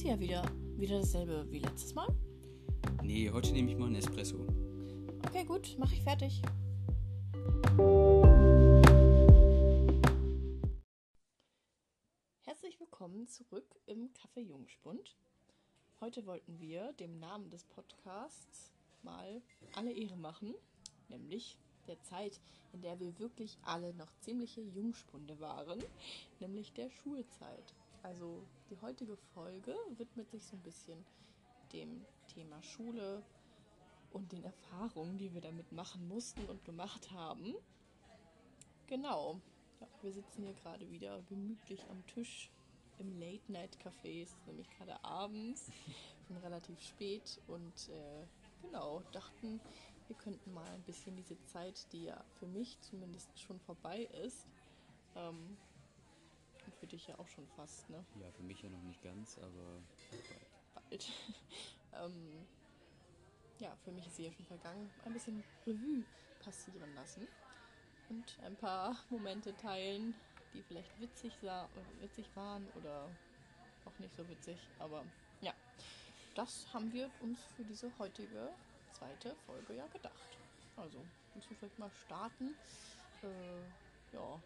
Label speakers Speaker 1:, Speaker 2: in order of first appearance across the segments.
Speaker 1: sie ja wieder. Wieder dasselbe wie letztes Mal?
Speaker 2: Nee, heute nehme ich mal einen Espresso.
Speaker 1: Okay, gut, mache ich fertig. Herzlich willkommen zurück im Café Jungspund. Heute wollten wir dem Namen des Podcasts mal alle Ehre machen, nämlich der Zeit, in der wir wirklich alle noch ziemliche Jungspunde waren, nämlich der Schulzeit. Also die heutige Folge widmet sich so ein bisschen dem Thema Schule und den Erfahrungen, die wir damit machen mussten und gemacht haben. Genau. Ja, wir sitzen hier gerade wieder gemütlich am Tisch im Late-Night-Café. Es ist nämlich gerade abends, schon relativ spät und äh, genau, dachten, wir könnten mal ein bisschen diese Zeit, die ja für mich zumindest schon vorbei ist, ähm, für dich ja auch schon fast, ne?
Speaker 2: Ja, für mich ja noch nicht ganz, aber bald.
Speaker 1: Bald. ähm, ja, für mich ist sie ja schon vergangen. Ein bisschen Revue passieren lassen und ein paar Momente teilen, die vielleicht witzig, sah, witzig waren oder auch nicht so witzig. Aber ja, das haben wir uns für diese heutige zweite Folge ja gedacht. Also, müssen wir vielleicht mal starten. Äh, ja,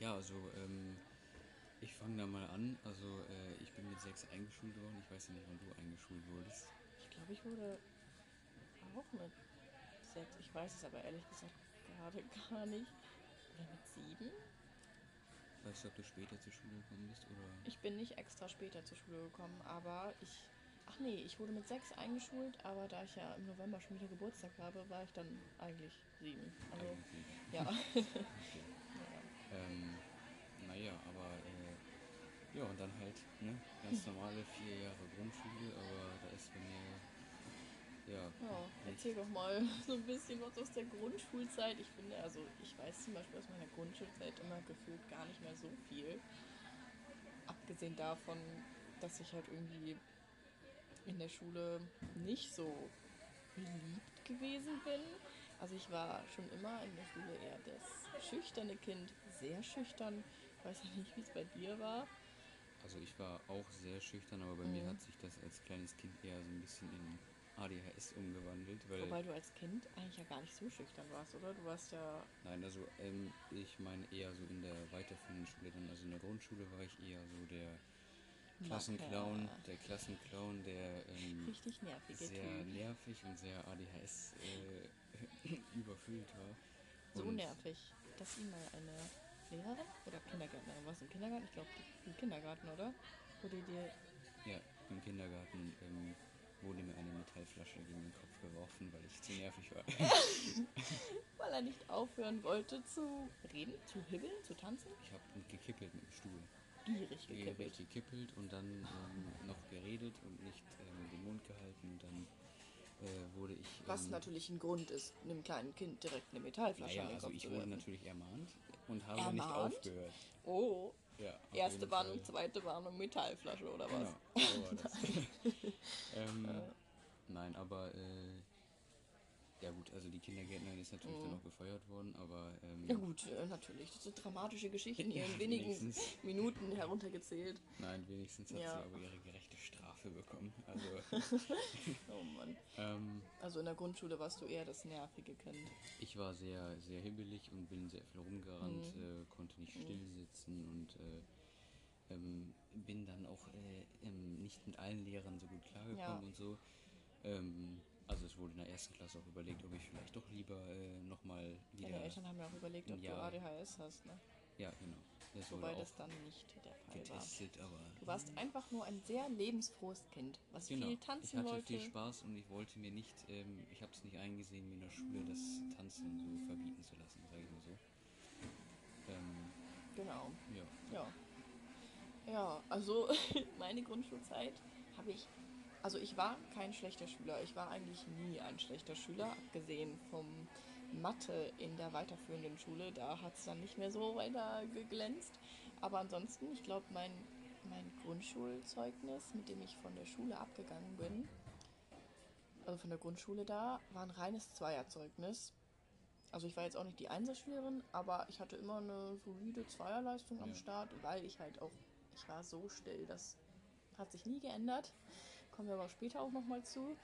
Speaker 2: Ja, also ähm, ich fange da mal an. Also äh, ich bin mit sechs eingeschult worden. Ich weiß ja nicht, wann du eingeschult wurdest.
Speaker 1: ich glaube, ich wurde auch mit sechs. Ich weiß es aber ehrlich gesagt gerade gar nicht. Oder mit sieben?
Speaker 2: Weißt du, ob du später zur Schule gekommen bist oder?
Speaker 1: Ich bin nicht extra später zur Schule gekommen, aber ich. Ach nee, ich wurde mit sechs eingeschult, aber da ich ja im November schon wieder Geburtstag habe, war ich dann eigentlich sieben. Also,
Speaker 2: Eigentlich.
Speaker 1: ja.
Speaker 2: Ähm, naja, aber äh, ja, und dann halt, ne, ganz normale vier Jahre Grundschule, aber da ist bei mir, ja,
Speaker 1: Ja, erzähl doch mal so ein bisschen was aus der Grundschulzeit. Ich finde, also ich weiß zum Beispiel aus meiner Grundschulzeit immer gefühlt gar nicht mehr so viel. Abgesehen davon, dass ich halt irgendwie in der Schule nicht so beliebt gewesen bin. Also ich war schon immer in der Schule eher das schüchterne Kind, sehr schüchtern. Ich weiß ja nicht, wie es bei dir war.
Speaker 2: also ich war auch sehr schüchtern, aber bei mir
Speaker 1: Mhm.
Speaker 2: hat sich das als kleines Kind eher so ein bisschen in ADHS umgewandelt, weil,
Speaker 1: Wobei du als Kind eigentlich ja gar nicht so schüchtern warst, oder? Du warst ja
Speaker 2: nein, also ähm, ich meine eher so in der weiterführenden Schule dann, also in der Grundschule war ich eher so der Klassenclown,
Speaker 1: Macker.
Speaker 2: der Klassenclown, der ähm,
Speaker 1: richtig nervige
Speaker 2: sehr
Speaker 1: Typ.
Speaker 2: nervig und sehr ADHS äh, überfüllt war.
Speaker 1: So nervig, dass ihm mal eine Lehrerin oder Kindergärtnerin, was im Kindergarten? Ich glaube, im Kindergarten, oder? Wurde dir.
Speaker 2: Ja, im Kindergarten ähm, wurde mir eine Metallflasche gegen den Kopf geworfen, weil ich zu nervig war.
Speaker 1: Weil er nicht aufhören wollte zu reden, zu hibbeln, zu tanzen?
Speaker 2: Ich habe gekippelt mit dem Stuhl.
Speaker 1: Gierig
Speaker 2: Gierig
Speaker 1: gekippelt.
Speaker 2: gekippelt und dann ähm, noch geredet und nicht ähm, den Mund gehalten und dann äh, wurde ich.
Speaker 1: Was
Speaker 2: ähm,
Speaker 1: natürlich ein Grund ist, einem kleinen Kind direkt eine Metallflasche an den
Speaker 2: also ich wurde natürlich ermahnt und habe nicht
Speaker 1: Ermahnt?
Speaker 2: aufgehört.
Speaker 1: Oh,
Speaker 2: Ja, auf
Speaker 1: erste Warnung, zweite Warnung, Metallflasche oder was?
Speaker 2: Genau, so ähm,
Speaker 1: Äh.
Speaker 2: Nein, aber äh, ja gut, also die Kindergärtnerin ist natürlich dann noch gefeuert worden, aber ähm,
Speaker 1: Mhm. Ja gut, äh, natürlich. Das sind dramatische Geschichten hier
Speaker 2: Ja,
Speaker 1: in wenigen. Minuten heruntergezählt.
Speaker 2: nein, wenigstens hat
Speaker 1: Ja.
Speaker 2: sie aber ihre gerechte Strafe bekommen. Also
Speaker 1: Oh Mann.
Speaker 2: ähm,
Speaker 1: Also in der Grundschule warst du eher das nervige Kind.
Speaker 2: ich war sehr, sehr hibbelig und bin sehr viel rumgerannt,
Speaker 1: Mhm.
Speaker 2: äh, konnte nicht still sitzen und äh, ähm, bin dann auch äh, ähm, nicht mit allen Lehrern so gut klargekommen
Speaker 1: Ja.
Speaker 2: und so. Ähm, also es wurde in der ersten Klasse auch überlegt, ob ich vielleicht doch lieber äh, nochmal wieder...
Speaker 1: Deine Eltern haben ja auch überlegt, ob
Speaker 2: Ja.
Speaker 1: du ADHS hast, ne?
Speaker 2: Ja, genau. Das
Speaker 1: Wobei das dann nicht der Fall war.
Speaker 2: getestet, aber...
Speaker 1: Du warst einfach nur ein sehr lebensfrohes Kind, was
Speaker 2: Genau.
Speaker 1: viel
Speaker 2: ich
Speaker 1: tanzen
Speaker 2: hatte
Speaker 1: wollte.
Speaker 2: viel Spaß und ich wollte mir nicht, ähm, ich habe es nicht eingesehen, mir in der Schule das Tanzen so verbieten zu lassen, sage ich mal so. Ähm,
Speaker 1: Genau,
Speaker 2: ja.
Speaker 1: ja. Ja, also meine Grundschulzeit habe ich. Also ich war kein schlechter Schüler. Ich war eigentlich nie ein schlechter Schüler, abgesehen vom Mathe in der weiterführenden Schule. Da hat es dann nicht mehr so weiter geglänzt. Aber ansonsten, ich glaube, mein, mein Grundschulzeugnis, mit dem ich von der Schule abgegangen bin, also von der Grundschule da, war ein reines Zweierzeugnis. Also ich war jetzt auch nicht die Einserschülerin, aber ich hatte immer eine solide Zweierleistung am
Speaker 2: Ja.
Speaker 1: Start, weil ich halt auch, Ich war so still, das hat sich nie geändert. Kommen wir aber später auch nochmal zu.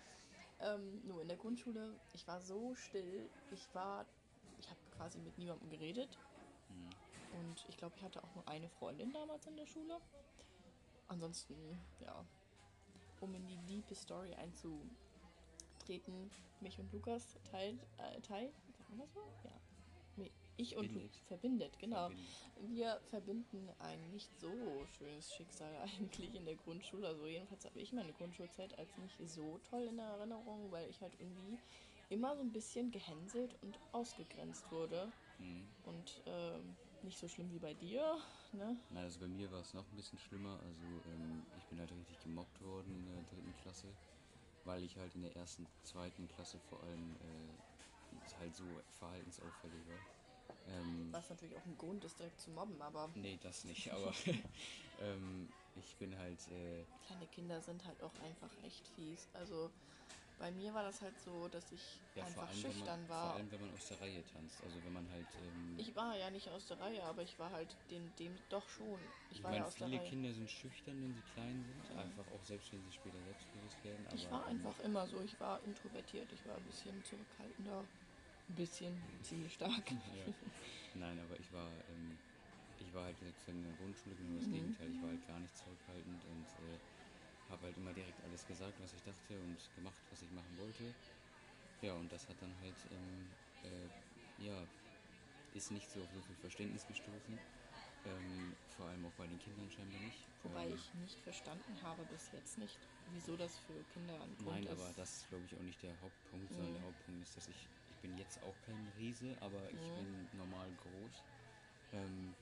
Speaker 1: Ähm, nur in der Grundschule, ich war so still. Ich war, ich habe quasi mit niemandem geredet.
Speaker 2: Mhm.
Speaker 1: Und ich glaube, ich hatte auch nur eine Freundin damals in der Schule. Ansonsten, ja, um in die diepe Story einzutreten, mich und Lukas teilt, äh, Teil, sagt man das so? Ja. Ich und
Speaker 2: Verbindet.
Speaker 1: Lu verbindet, genau.
Speaker 2: Verbindet.
Speaker 1: Wir verbinden ein nicht so schönes Schicksal eigentlich in der Grundschule. Also jedenfalls habe ich meine Grundschulzeit als nicht so toll in Erinnerung, weil ich halt irgendwie immer so ein bisschen gehänselt und ausgegrenzt wurde.
Speaker 2: Mhm.
Speaker 1: Und ähm, nicht so schlimm wie bei dir, ne?
Speaker 2: Na, also bei mir war es noch ein bisschen schlimmer. Also ähm, ich bin halt richtig gemobbt worden in der dritten Klasse, weil ich halt in der ersten, zweiten Klasse vor allem äh, halt so verhaltensauffällig war. Ähm,
Speaker 1: Was natürlich auch ein Grund ist, direkt zu mobben, aber
Speaker 2: nee, das nicht, aber ähm, ich bin halt, äh,
Speaker 1: kleine Kinder sind halt auch einfach echt fies. Also bei mir war das halt so, dass ich
Speaker 2: ja, vor
Speaker 1: einfach
Speaker 2: allem,
Speaker 1: schüchtern
Speaker 2: man, vor
Speaker 1: war.
Speaker 2: allem, wenn man aus der Reihe tanzt. Also wenn man halt, ähm,
Speaker 1: Ich war ja nicht aus der Reihe, aber ich war halt dem, dem doch schon. Ich,
Speaker 2: ich
Speaker 1: war
Speaker 2: meine,
Speaker 1: ja aus der
Speaker 2: viele
Speaker 1: Reihe.
Speaker 2: Kinder sind schüchtern, wenn sie klein sind, einfach auch selbst wenn sie später selbstbewusst werden. Aber,
Speaker 1: Ich war
Speaker 2: ähm,
Speaker 1: einfach immer so. Ich war introvertiert. Ich war ein bisschen zurückhaltender. Ein bisschen, ziemlich stark.
Speaker 2: ja. Nein, aber ich war, ähm, ich war halt sozusagen in der Grundschule genau das
Speaker 1: Mhm.
Speaker 2: Gegenteil. Ich war halt gar nicht zurückhaltend und äh, habe halt immer direkt alles gesagt, was ich dachte und gemacht, was ich machen wollte. Ja, und das hat dann halt, ähm, äh, ja, ist nicht so auf so viel Verständnis gestoßen. Ähm, vor allem auch bei den Kindern scheinbar nicht.
Speaker 1: Wobei
Speaker 2: ähm,
Speaker 1: ich nicht verstanden habe bis jetzt nicht, wieso das für Kinder ein Grund
Speaker 2: Nein,
Speaker 1: ist.
Speaker 2: aber das ist, glaube ich, auch nicht der Hauptpunkt, sondern
Speaker 1: Mhm.
Speaker 2: der Hauptpunkt ist, dass ich bin jetzt auch kein Riese, aber ich bin normal groß. Ähm,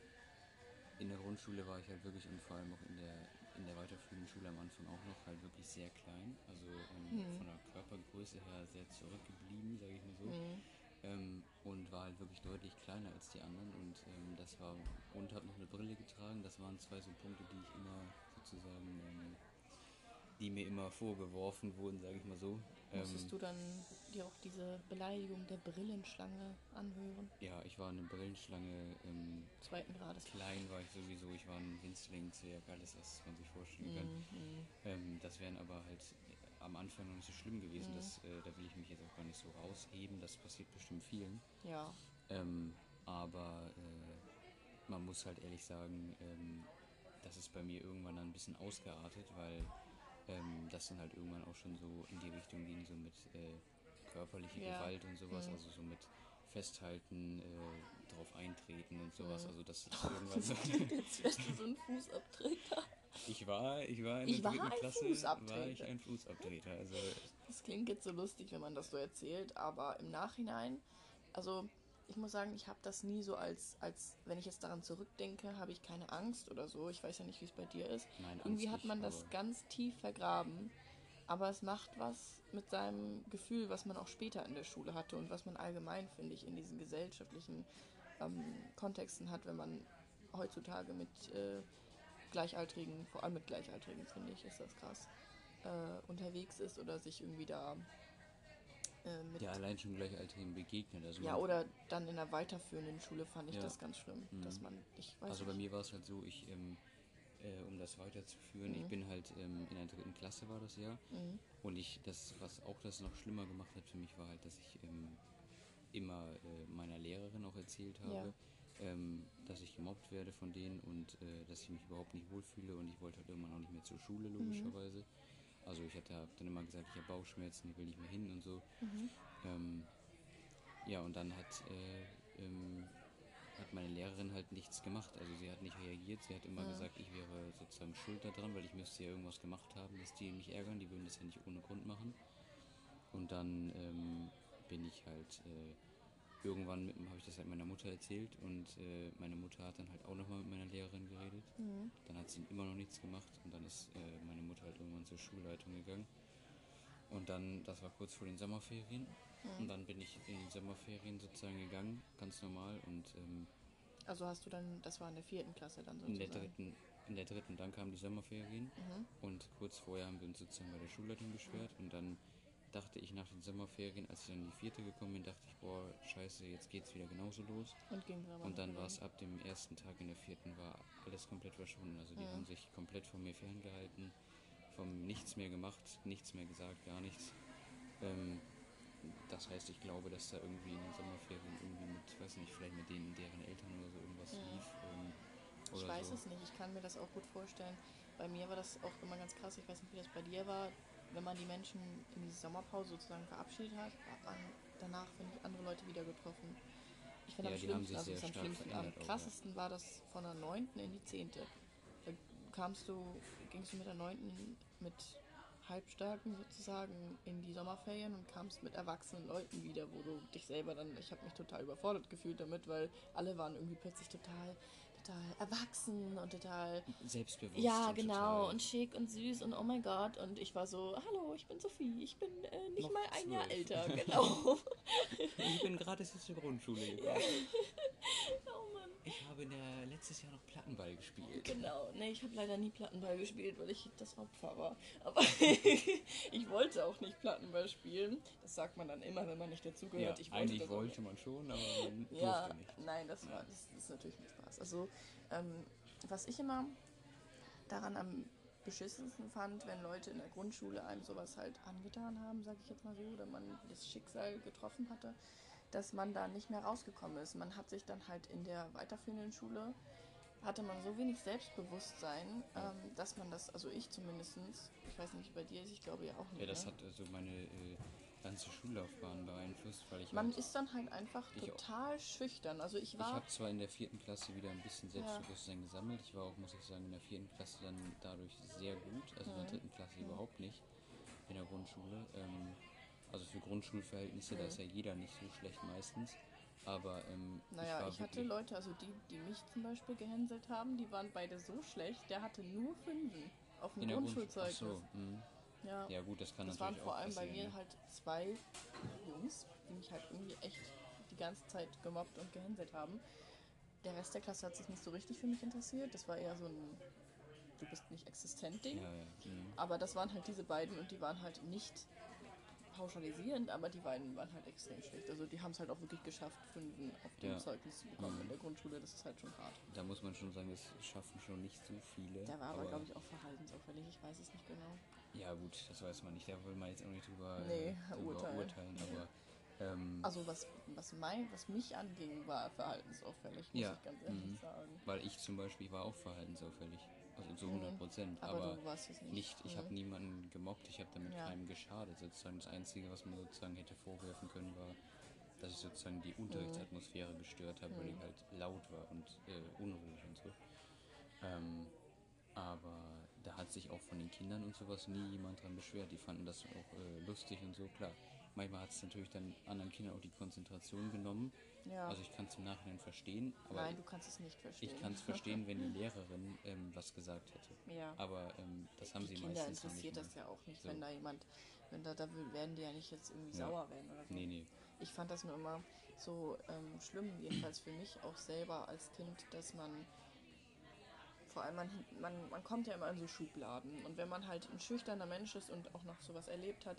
Speaker 2: in der Grundschule war ich halt wirklich und vor allem auch in der, in der weiterführenden Schule am Anfang auch noch halt wirklich sehr klein. Also ähm,
Speaker 1: Mhm.
Speaker 2: von der Körpergröße her sehr zurückgeblieben, sage ich mal so.
Speaker 1: Mhm.
Speaker 2: Ähm, und war halt wirklich deutlich kleiner als die anderen und ähm, das war und habe noch eine Brille getragen. Das waren zwei so Punkte, die ich immer sozusagen, ähm, die mir immer vorgeworfen wurden, sage ich mal so.
Speaker 1: Musstest
Speaker 2: Ähm,
Speaker 1: du dann dir auch diese Beleidigung der Brillenschlange anhören?
Speaker 2: ja, ich war eine Brillenschlange. Ähm,
Speaker 1: Zweiten Grades.
Speaker 2: klein war ich sowieso. Ich war ein Winzling, Zwerg, alles, was man sich vorstellen kann.
Speaker 1: Mhm.
Speaker 2: Ähm, das wären aber halt am Anfang noch nicht so schlimm gewesen.
Speaker 1: Mhm.
Speaker 2: Das, äh, da will ich mich jetzt auch gar nicht so rausheben. Das passiert bestimmt vielen.
Speaker 1: Ja.
Speaker 2: Ähm, aber äh, man muss halt ehrlich sagen, ähm, das ist bei mir irgendwann dann ein bisschen ausgeartet, weil ähm, das dann halt irgendwann auch schon so in die Richtung ging, so mit äh, körperlicher
Speaker 1: Ja.
Speaker 2: Gewalt und sowas,
Speaker 1: Mhm.
Speaker 2: also so mit Festhalten, äh, drauf eintreten und sowas.
Speaker 1: Mhm.
Speaker 2: Also das ist irgendwann so.
Speaker 1: Jetzt wärst du so ein Fußabtreter.
Speaker 2: Ich war, ich war in
Speaker 1: Ich
Speaker 2: der
Speaker 1: war
Speaker 2: dritten
Speaker 1: ein
Speaker 2: Klasse, war
Speaker 1: Fußabtreter.
Speaker 2: ich ein Fußabtreter. Also
Speaker 1: Das klingt jetzt so lustig, wenn man das so erzählt, aber im Nachhinein, also ich muss sagen, ich habe das nie so als, als, wenn ich jetzt daran zurückdenke, habe ich keine Angst oder so. Ich weiß ja nicht, wie es bei dir ist.
Speaker 2: nein,
Speaker 1: Irgendwie
Speaker 2: Angst
Speaker 1: hat man
Speaker 2: nicht,
Speaker 1: das ganz tief vergraben, aber es macht was mit seinem Gefühl, was man auch später in der Schule hatte und was man allgemein, finde ich, in diesen gesellschaftlichen ähm, Kontexten hat, wenn man heutzutage mit äh, Gleichaltrigen, vor allem mit Gleichaltrigen, finde ich, ist das krass, äh, unterwegs ist oder sich irgendwie da äh, mit.
Speaker 2: Ja, allein schon Gleichaltrigen begegnet. Also
Speaker 1: Ja, oder dann in der weiterführenden Schule fand ich
Speaker 2: Ja.
Speaker 1: das ganz schlimm,
Speaker 2: Mhm.
Speaker 1: dass man, ich weiß
Speaker 2: Also bei
Speaker 1: nicht.
Speaker 2: mir war es halt so, ich, ähm, äh, um das weiterzuführen, ich
Speaker 1: Mhm.
Speaker 2: bin halt ähm, in der dritten Klasse war das Jahr
Speaker 1: Mhm.
Speaker 2: und ich, das, was auch das noch schlimmer gemacht hat für mich, war halt, dass ich ähm, immer äh, meiner Lehrerin auch erzählt habe, ähm, dass ich gemobbt werde von denen und äh, dass ich mich überhaupt nicht wohlfühle und ich wollte halt irgendwann auch nicht mehr zur Schule,
Speaker 1: Mhm.
Speaker 2: Also ich hatte dann immer gesagt, ich habe Bauchschmerzen, ich will nicht mehr hin und so.
Speaker 1: Mhm.
Speaker 2: Ähm, ja, und dann hat, äh, ähm, hat meine Lehrerin halt nichts gemacht. Also sie hat nicht reagiert. Sie hat immer
Speaker 1: Ja.
Speaker 2: gesagt, ich wäre sozusagen schuld daran, weil ich müsste ja irgendwas gemacht haben, dass die mich ärgern. Die würden das ja nicht ohne Grund machen. Und dann ähm, bin ich halt äh, irgendwann habe ich das halt meiner Mutter erzählt und äh, meine Mutter hat dann halt auch nochmal mit meiner Lehrerin geredet.
Speaker 1: Mhm.
Speaker 2: Dann hat sie immer noch nichts gemacht und dann ist äh, meine Mutter halt irgendwann zur Schulleitung gegangen. Und dann, das war kurz vor den Sommerferien. Und dann bin ich in die Sommerferien sozusagen gegangen, ganz normal. Und ähm,
Speaker 1: Also hast du dann, das war in der vierten Klasse dann
Speaker 2: in,
Speaker 1: sozusagen.
Speaker 2: der dritten, in der dritten, dann kamen die Sommerferien.
Speaker 1: Mhm.
Speaker 2: Und kurz vorher haben wir uns sozusagen bei der Schulleitung beschwert. Und dann dachte ich nach den Sommerferien, als ich dann in die vierte gekommen bin, dachte ich, boah, scheiße, jetzt geht's wieder genauso los.
Speaker 1: Und ging aber
Speaker 2: Und dann war es ab dem ersten Tag in der vierten war alles komplett verschwunden. Also die
Speaker 1: Ja.
Speaker 2: haben sich komplett von mir ferngehalten, vom nichts mehr gemacht, nichts mehr gesagt, gar nichts. Ähm, das heißt, ich glaube, dass da irgendwie in den Sommerferien irgendwie mit, weiß nicht, vielleicht mit denen, deren Eltern oder so irgendwas
Speaker 1: Ja.
Speaker 2: lief. Ähm,
Speaker 1: Ich weiß
Speaker 2: so.
Speaker 1: es nicht, ich kann mir das auch gut vorstellen. Bei mir war das auch immer ganz krass, ich weiß nicht, wie das bei dir war. Wenn man die Menschen in die Sommerpause sozusagen verabschiedet hat, hat man danach, finde ich, andere Leute wieder getroffen. Ich finde
Speaker 2: Ja,
Speaker 1: am schlimmsten, also am schlimmsten, am
Speaker 2: verändert auch, ja.
Speaker 1: krassesten war das von der 9. in die 10. Da kamst du, gingst du mit der 9. mit Halbstarken sozusagen in die Sommerferien und kamst mit erwachsenen Leuten wieder, wo du dich selber dann, ich habe mich total überfordert gefühlt damit, weil alle waren irgendwie plötzlich total, total erwachsen und total
Speaker 2: Selbstbewusst.
Speaker 1: ja, genau. Und schick und süß und oh mein Gott. Und ich war so, hallo, ich bin Sophie. Ich bin äh, nicht
Speaker 2: Noch
Speaker 1: mal ein Jahr
Speaker 2: zwölf.
Speaker 1: älter. Genau.
Speaker 2: Ich bin gerade erst der Grundschule gekommen.
Speaker 1: oh Mann.
Speaker 2: Ich habe der, letztes Jahr noch Plattenball gespielt.
Speaker 1: Genau. Nee, ich habe leider nie Plattenball gespielt, weil ich das Opfer war. Aber ich wollte auch nicht Plattenball spielen. Das sagt man dann immer, wenn man nicht
Speaker 2: Ja,
Speaker 1: dazugehört. ich wollte
Speaker 2: eigentlich wollte man schon, aber man
Speaker 1: Ja,
Speaker 2: durfte nicht.
Speaker 1: nein, das war das, das ist natürlich mit Spaß. Also, ähm, was ich immer daran am beschissensten fand, wenn Leute in der Grundschule einem sowas halt angetan haben, sage ich jetzt mal so, oder man das Schicksal getroffen hatte, dass man da nicht mehr rausgekommen ist. Man hat sich dann halt in der weiterführenden Schule hatte man so wenig Selbstbewusstsein, ähm, dass man das, also ich zumindest, ich weiß nicht, bei dir ist, ich glaube ja auch nicht.
Speaker 2: Ja, das
Speaker 1: ne?
Speaker 2: hat also meine äh, ganze Schullaufbahn beeinflusst, weil ich
Speaker 1: man
Speaker 2: halt,
Speaker 1: ist dann halt einfach
Speaker 2: Ich auch.
Speaker 1: total schüchtern. Also ich
Speaker 2: ich
Speaker 1: war
Speaker 2: habe zwar in der vierten Klasse wieder ein bisschen Selbstbewusstsein gesammelt. Ich war auch, muss ich sagen, in der vierten Klasse dann dadurch sehr gut. Also in der
Speaker 1: Mhm.
Speaker 2: dritten Klasse
Speaker 1: Mhm.
Speaker 2: überhaupt nicht in der Grundschule. Ähm, also für Grundschulverhältnisse, da
Speaker 1: Mhm.
Speaker 2: ist ja jeder nicht so schlecht meistens. Aber ähm,
Speaker 1: Naja,
Speaker 2: ich
Speaker 1: ich, hatte Leute, also die, die mich zum Beispiel gehänselt haben, die waren beide so schlecht, der hatte nur Fünfen auf dem. Grundschulzeugnis.
Speaker 2: Ach so, mhm.
Speaker 1: Ja,
Speaker 2: Ja gut, das kann
Speaker 1: das waren
Speaker 2: natürlich
Speaker 1: vor
Speaker 2: auch
Speaker 1: allem bei mir halt zwei Jungs, die mich halt irgendwie echt die ganze Zeit gemobbt und gehänselt haben. Der Rest der Klasse hat sich nicht so richtig für mich interessiert. Das war eher so ein Du bist nicht existent Ding.
Speaker 2: Ja, ja. Mhm.
Speaker 1: Aber das waren halt diese beiden und die waren halt nicht pauschalisierend, aber die beiden waren halt extrem schlecht. Also die haben es halt auch wirklich geschafft, Fünfen auf dem
Speaker 2: Ja.
Speaker 1: Zeugnis zu bekommen
Speaker 2: Mhm.
Speaker 1: in der Grundschule. Das ist halt schon hart.
Speaker 2: Da muss man schon sagen, das schaffen schon nicht so viele.
Speaker 1: Der war aber, glaube ich, auch verhaltensauffällig. Ich weiß es nicht genau.
Speaker 2: Ja gut, das weiß man nicht. Da will man jetzt auch nicht drüber,
Speaker 1: Nee,
Speaker 2: äh, drüber
Speaker 1: urteilen.
Speaker 2: urteilen. Aber ähm,
Speaker 1: Also was, was, mein, was mich anging, war verhaltensauffällig, muss
Speaker 2: Ja,
Speaker 1: ich ganz ehrlich
Speaker 2: mhm.
Speaker 1: sagen.
Speaker 2: weil ich zum Beispiel war auch verhaltensauffällig. Also zu
Speaker 1: Mhm.
Speaker 2: 100 Prozent.
Speaker 1: Aber,
Speaker 2: aber
Speaker 1: es nicht.
Speaker 2: nicht, ich
Speaker 1: Mhm.
Speaker 2: habe niemanden gemobbt, ich habe damit
Speaker 1: Ja.
Speaker 2: keinem geschadet. Sozusagen das Einzige, was man sozusagen hätte vorwerfen können, war, dass ich sozusagen die Unterrichtsatmosphäre gestört habe, weil
Speaker 1: Mhm.
Speaker 2: ich halt laut war und äh, unruhig und so. Ähm, aber da hat sich auch von den Kindern und sowas nie jemand dran beschwert. Die fanden das auch äh, lustig und so, klar. Manchmal hat es natürlich dann anderen Kindern auch die Konzentration genommen.
Speaker 1: Ja.
Speaker 2: Also ich kann es im Nachhinein verstehen, aber
Speaker 1: Nein, du kannst es nicht verstehen.
Speaker 2: ich kann es verstehen, wenn die Lehrerin ähm, was gesagt hätte.
Speaker 1: ja.
Speaker 2: Aber ähm, das haben
Speaker 1: die
Speaker 2: sie
Speaker 1: Kinder
Speaker 2: meistens noch
Speaker 1: interessiert
Speaker 2: nicht
Speaker 1: das ja auch nicht,
Speaker 2: So.
Speaker 1: wenn da jemand, wenn da, da werden die ja nicht jetzt irgendwie
Speaker 2: Ja.
Speaker 1: sauer werden oder so.
Speaker 2: Nee, nee.
Speaker 1: Ich fand das nur immer so ähm, schlimm, jedenfalls für mich auch selber als Kind, dass man vor allem man, man, man kommt ja immer in so Schubladen und wenn man halt ein schüchterner Mensch ist und auch noch sowas erlebt hat,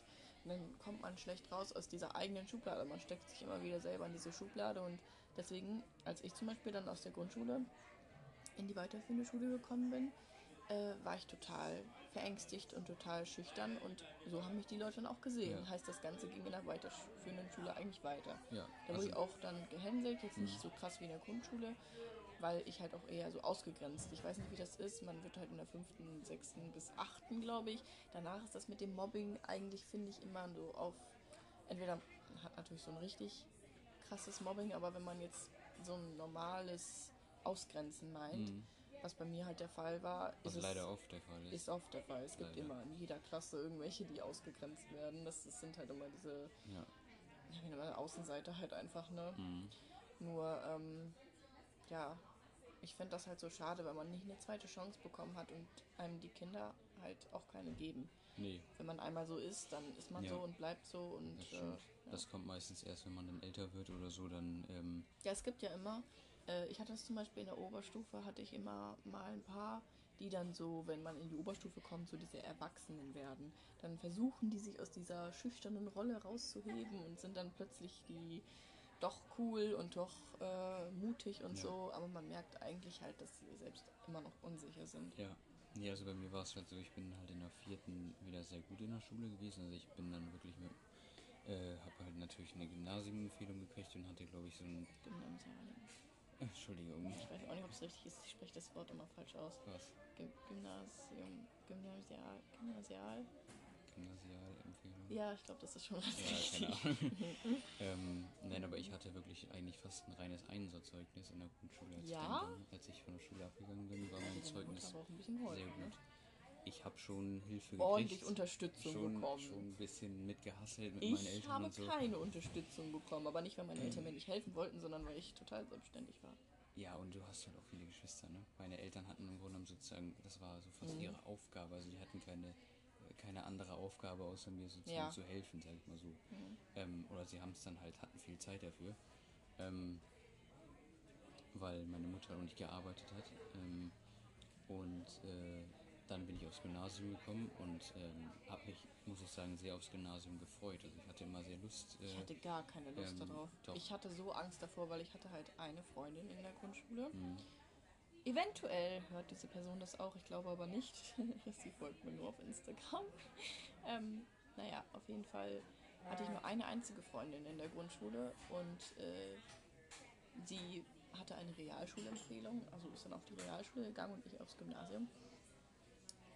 Speaker 1: dann kommt man schlecht raus aus dieser eigenen Schublade. Man steckt sich immer wieder selber in diese Schublade und deswegen, als ich zum Beispiel dann aus der Grundschule in die weiterführende Schule gekommen bin, äh, war ich total verängstigt und total schüchtern und so haben mich die Leute dann auch gesehen.
Speaker 2: Ja.
Speaker 1: Heißt, das Ganze ging in der weiterführenden Schule eigentlich weiter.
Speaker 2: Ja,
Speaker 1: Da
Speaker 2: also,
Speaker 1: wurde ich auch dann gehänselt, jetzt nicht
Speaker 2: Mhm.
Speaker 1: so krass wie in der Grundschule, weil ich halt auch eher so ausgegrenzt. Ich weiß nicht, wie das ist. Man wird halt in der fünften, sechsten bis achten, glaube ich. Danach ist das mit dem Mobbing eigentlich, finde ich, immer so auf. Entweder man hat natürlich so ein richtig krasses Mobbing, aber wenn man jetzt so ein normales Ausgrenzen meint,
Speaker 2: mhm.
Speaker 1: was bei mir halt der Fall war,
Speaker 2: was
Speaker 1: ist es
Speaker 2: leider oft der Fall ist.
Speaker 1: ist oft der Fall. Es gibt
Speaker 2: Leider.
Speaker 1: immer in jeder Klasse irgendwelche, die ausgegrenzt werden. Das, das sind halt immer diese
Speaker 2: Ja.
Speaker 1: ja? Außenseiter halt einfach, ne?
Speaker 2: Mhm.
Speaker 1: Nur, ähm, ja, ich finde das halt so schade, wenn man nicht eine zweite Chance bekommen hat und einem die Kinder halt auch keine geben.
Speaker 2: Nee,
Speaker 1: Wenn man einmal so ist, dann ist man
Speaker 2: Ja.
Speaker 1: so und bleibt so und
Speaker 2: das
Speaker 1: äh, ja.
Speaker 2: Das kommt meistens erst, wenn man dann älter wird oder so, dann ähm,
Speaker 1: ja, es gibt ja immer, äh, ich hatte das zum Beispiel in der Oberstufe, hatte ich immer mal ein paar die dann so, wenn man in die Oberstufe kommt, so diese Erwachsenen werden. Dann versuchen die sich aus dieser schüchternen Rolle rauszuheben und sind dann plötzlich die doch cool und doch äh, mutig und
Speaker 2: Ja.
Speaker 1: so, aber man merkt eigentlich halt, dass sie selbst immer noch unsicher sind.
Speaker 2: Ja. Nee, also bei mir war es halt so, ich bin halt in der vierten wieder sehr gut in der Schule gewesen. Also ich bin dann wirklich mit, äh, habe halt natürlich eine Gymnasiumempfehlung gekriegt und hatte, glaube ich, so ein,
Speaker 1: Gymnasial.
Speaker 2: Entschuldigung,
Speaker 1: Ich weiß auch nicht, ob es richtig ist, ich spreche das Wort immer falsch aus.
Speaker 2: was?
Speaker 1: Gym Gymnasium, Gymnasial, Gymnasial.
Speaker 2: Gymnasialempfehlung?
Speaker 1: Ja, ich glaube, das ist schon was
Speaker 2: Ja,
Speaker 1: richtig.
Speaker 2: keine Ahnung. ähm, nein, aber ich hatte wirklich eigentlich fast ein reines Einserzeugnis in der Grundschule. Als,
Speaker 1: Ja?
Speaker 2: ich dann, als ich von der Schule abgegangen bin, war mein Zeugnis
Speaker 1: bisschen
Speaker 2: sehr gut.
Speaker 1: ne?
Speaker 2: Ich habe schon Hilfe
Speaker 1: Ordentlich
Speaker 2: gekriegt.
Speaker 1: Unterstützung
Speaker 2: schon,
Speaker 1: bekommen.
Speaker 2: schon ein bisschen mitgehasselt mit meinen
Speaker 1: Ich
Speaker 2: Eltern
Speaker 1: habe
Speaker 2: und so.
Speaker 1: keine Unterstützung bekommen, aber nicht, weil meine Eltern mir nicht helfen wollten, sondern weil ich total selbstständig war.
Speaker 2: Ja, und du hast halt auch viele Geschwister, ne? Meine Eltern hatten im Grunde genommen sozusagen, das war so fast
Speaker 1: Mhm.
Speaker 2: ihre Aufgabe. Also die hatten keine, keine andere Aufgabe, außer mir sozusagen
Speaker 1: Ja.
Speaker 2: zu helfen, sag ich mal so.
Speaker 1: Mhm.
Speaker 2: Ähm, oder sie haben es dann halt, hatten viel Zeit dafür. Ähm, weil meine Mutter auch nicht gearbeitet hat. Ähm, und äh, dann bin ich aufs Gymnasium gekommen und ähm, habe mich, muss ich sagen, sehr aufs Gymnasium gefreut. Also ich hatte immer sehr Lust.
Speaker 1: Ich
Speaker 2: Äh,
Speaker 1: hatte gar keine Lust
Speaker 2: ähm,
Speaker 1: darauf.
Speaker 2: doch.
Speaker 1: Ich hatte so Angst davor, weil ich hatte halt eine Freundin in der Grundschule.
Speaker 2: mh,
Speaker 1: Eventuell hört diese Person das auch, ich glaube aber nicht. Sie folgt mir nur auf Instagram. Ähm, naja, auf jeden Fall hatte ich nur eine einzige Freundin in der Grundschule und äh, sie hatte eine Realschulempfehlung, also ist dann auf die Realschule gegangen und ich aufs Gymnasium.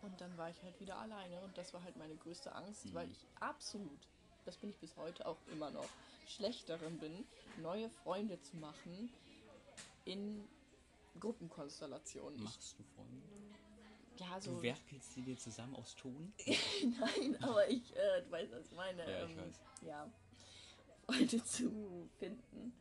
Speaker 1: Und dann war ich halt wieder alleine und das war halt meine größte Angst,
Speaker 2: Mhm.
Speaker 1: weil ich absolut, das bin ich bis heute auch immer noch, schlecht darin bin, neue Freunde zu machen in Gruppenkonstellationen.
Speaker 2: Machst du Freunde?
Speaker 1: ja, so.
Speaker 2: Du werkelst die dir zusammen aus Ton?
Speaker 1: Nein, aber ich äh, du weißt, was ich meine.
Speaker 2: Ja, ich
Speaker 1: ähm,
Speaker 2: weiß.
Speaker 1: Ja, Freunde zu finden.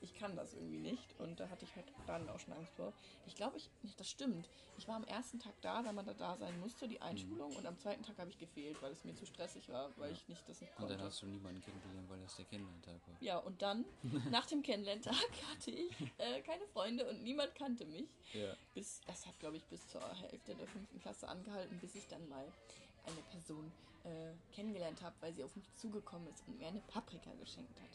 Speaker 1: Ich kann das irgendwie nicht und da hatte ich halt dann auch schon Angst vor. Ich glaube, ich, nicht, das stimmt. Ich war am ersten Tag da, da man da, da sein musste, die Einschulung, und am zweiten Tag habe ich gefehlt, weil es mir zu stressig war, weil
Speaker 2: Mhm. Ja.
Speaker 1: ich nicht das nicht
Speaker 2: Und dann
Speaker 1: konnte.
Speaker 2: hast du niemanden kennengelernt, weil das der Kennenlerntag war.
Speaker 1: Ja, und dann, nach dem Kennenlerntag, hatte ich äh, keine Freunde und niemand kannte mich.
Speaker 2: Ja.
Speaker 1: bis, das hat glaube ich bis zur Hälfte der fünften Klasse angehalten, bis ich dann mal eine Person äh, kennengelernt habe, weil sie auf mich zugekommen ist und mir eine Paprika geschenkt hat.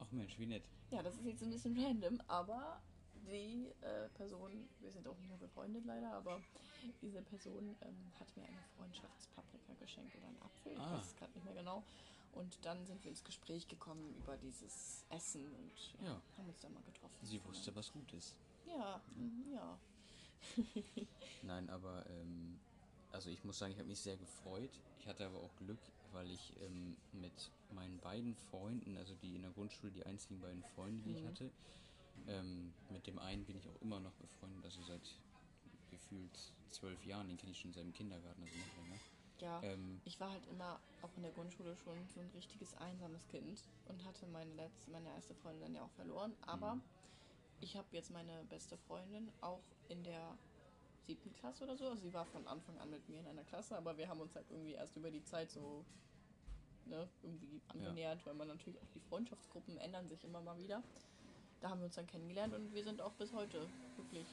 Speaker 2: Ach Mensch, wie nett.
Speaker 1: Ja, das ist jetzt ein bisschen random, aber die äh, Person, wir sind auch nicht mehr befreundet leider, aber diese Person ähm, hat mir eine Freundschaftspaprika geschenkt oder einen Apfel, ich
Speaker 2: Ah.
Speaker 1: weiß es gerade nicht mehr genau. Und dann sind wir ins Gespräch gekommen über dieses Essen und ja,
Speaker 2: Ja.
Speaker 1: haben uns dann mal getroffen.
Speaker 2: Sie wusste, was gut ist.
Speaker 1: Ja, mhm, ja.
Speaker 2: Nein, aber ähm, also ich muss sagen, ich habe mich sehr gefreut. Ich hatte aber auch Glück, weil ich ähm, mit meinen beiden Freunden, also die in der Grundschule, die einzigen beiden Freunde, die ich
Speaker 1: Mhm.
Speaker 2: hatte, ähm, mit dem einen bin ich auch immer noch befreundet, also seit gefühlt zwölf Jahren, den kenne ich schon seit dem Kindergarten, also noch länger.
Speaker 1: Ja,
Speaker 2: Ähm,
Speaker 1: ich war halt immer auch in der Grundschule schon so ein richtiges einsames Kind und hatte meine letzte, meine erste Freundin dann ja auch verloren. Aber
Speaker 2: Mhm.
Speaker 1: ich habe jetzt meine beste Freundin auch in der siebten Klasse oder so. Also sie war von Anfang an mit mir in einer Klasse, aber wir haben uns halt irgendwie erst über die Zeit so ne, irgendwie angenähert, weil man natürlich auch die Freundschaftsgruppen ändern sich immer mal wieder. Da haben wir uns dann kennengelernt und wir sind auch bis heute wirklich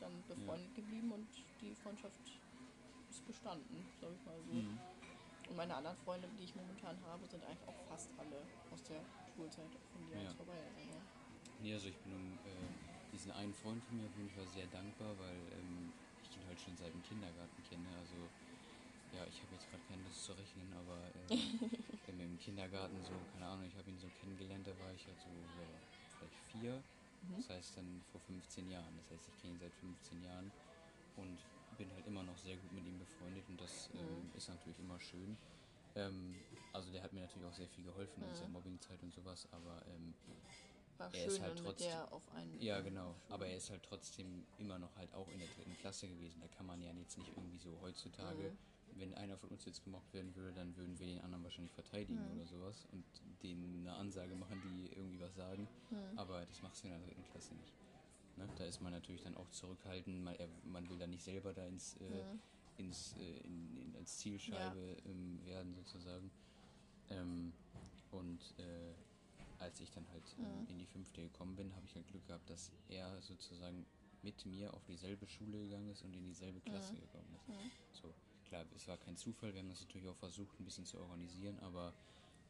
Speaker 1: dann befreundet geblieben und die Freundschaft ist bestanden, sag ich mal so.
Speaker 2: mhm.
Speaker 1: Und meine anderen Freunde, die ich momentan habe, sind eigentlich auch fast alle aus der Schulzeit von dir
Speaker 2: Ja.
Speaker 1: vorbei. Also,
Speaker 2: Nee, also ich bin um äh, diesen einen Freund von mir auf jeden Fall sehr dankbar, weil ähm, halt schon seit dem Kindergarten kenne. Also ja, ich habe jetzt gerade keine Lust zu rechnen, aber ähm, im, Kindergarten so, keine Ahnung, ich habe ihn so kennengelernt, da war ich halt so ja, vielleicht vier.
Speaker 1: Mhm.
Speaker 2: Das heißt dann vor 15 Jahren. Das heißt, ich kenne ihn seit 15 Jahren und bin halt immer noch sehr gut mit ihm befreundet und das ähm,
Speaker 1: Mhm.
Speaker 2: ist natürlich immer schön. Ähm, also der hat mir natürlich auch sehr viel geholfen in
Speaker 1: Mhm.
Speaker 2: dieser Mobbingzeit und sowas, aber ähm,
Speaker 1: war
Speaker 2: Er
Speaker 1: schön,
Speaker 2: ist halt
Speaker 1: dann
Speaker 2: trotzdem-
Speaker 1: der auf einen.
Speaker 2: ja, genau.
Speaker 1: Schule.
Speaker 2: Aber er ist halt trotzdem immer noch halt auch in der dritten Klasse gewesen. Da kann man ja jetzt nicht irgendwie so heutzutage,
Speaker 1: Mhm.
Speaker 2: wenn einer von uns jetzt gemobbt werden würde, dann würden wir den anderen wahrscheinlich verteidigen
Speaker 1: Mhm.
Speaker 2: oder sowas und denen eine Ansage machen, die irgendwie was sagen.
Speaker 1: Mhm.
Speaker 2: Aber das machst du in der dritten Klasse nicht. Ne? Da ist man natürlich dann auch zurückhaltend. Man, er, man will da nicht selber da ins, äh,
Speaker 1: Mhm.
Speaker 2: ins, äh, in, in, als Zielscheibe ähm, werden sozusagen. Ähm, und äh, als ich dann halt ähm,
Speaker 1: Mhm.
Speaker 2: in die fünfte gekommen bin, habe ich halt Glück gehabt, dass er sozusagen mit mir auf dieselbe Schule gegangen ist und in dieselbe Klasse
Speaker 1: Mhm.
Speaker 2: gekommen ist.
Speaker 1: Mhm.
Speaker 2: So, klar, es war kein Zufall, wir haben das natürlich auch versucht, ein bisschen zu organisieren, aber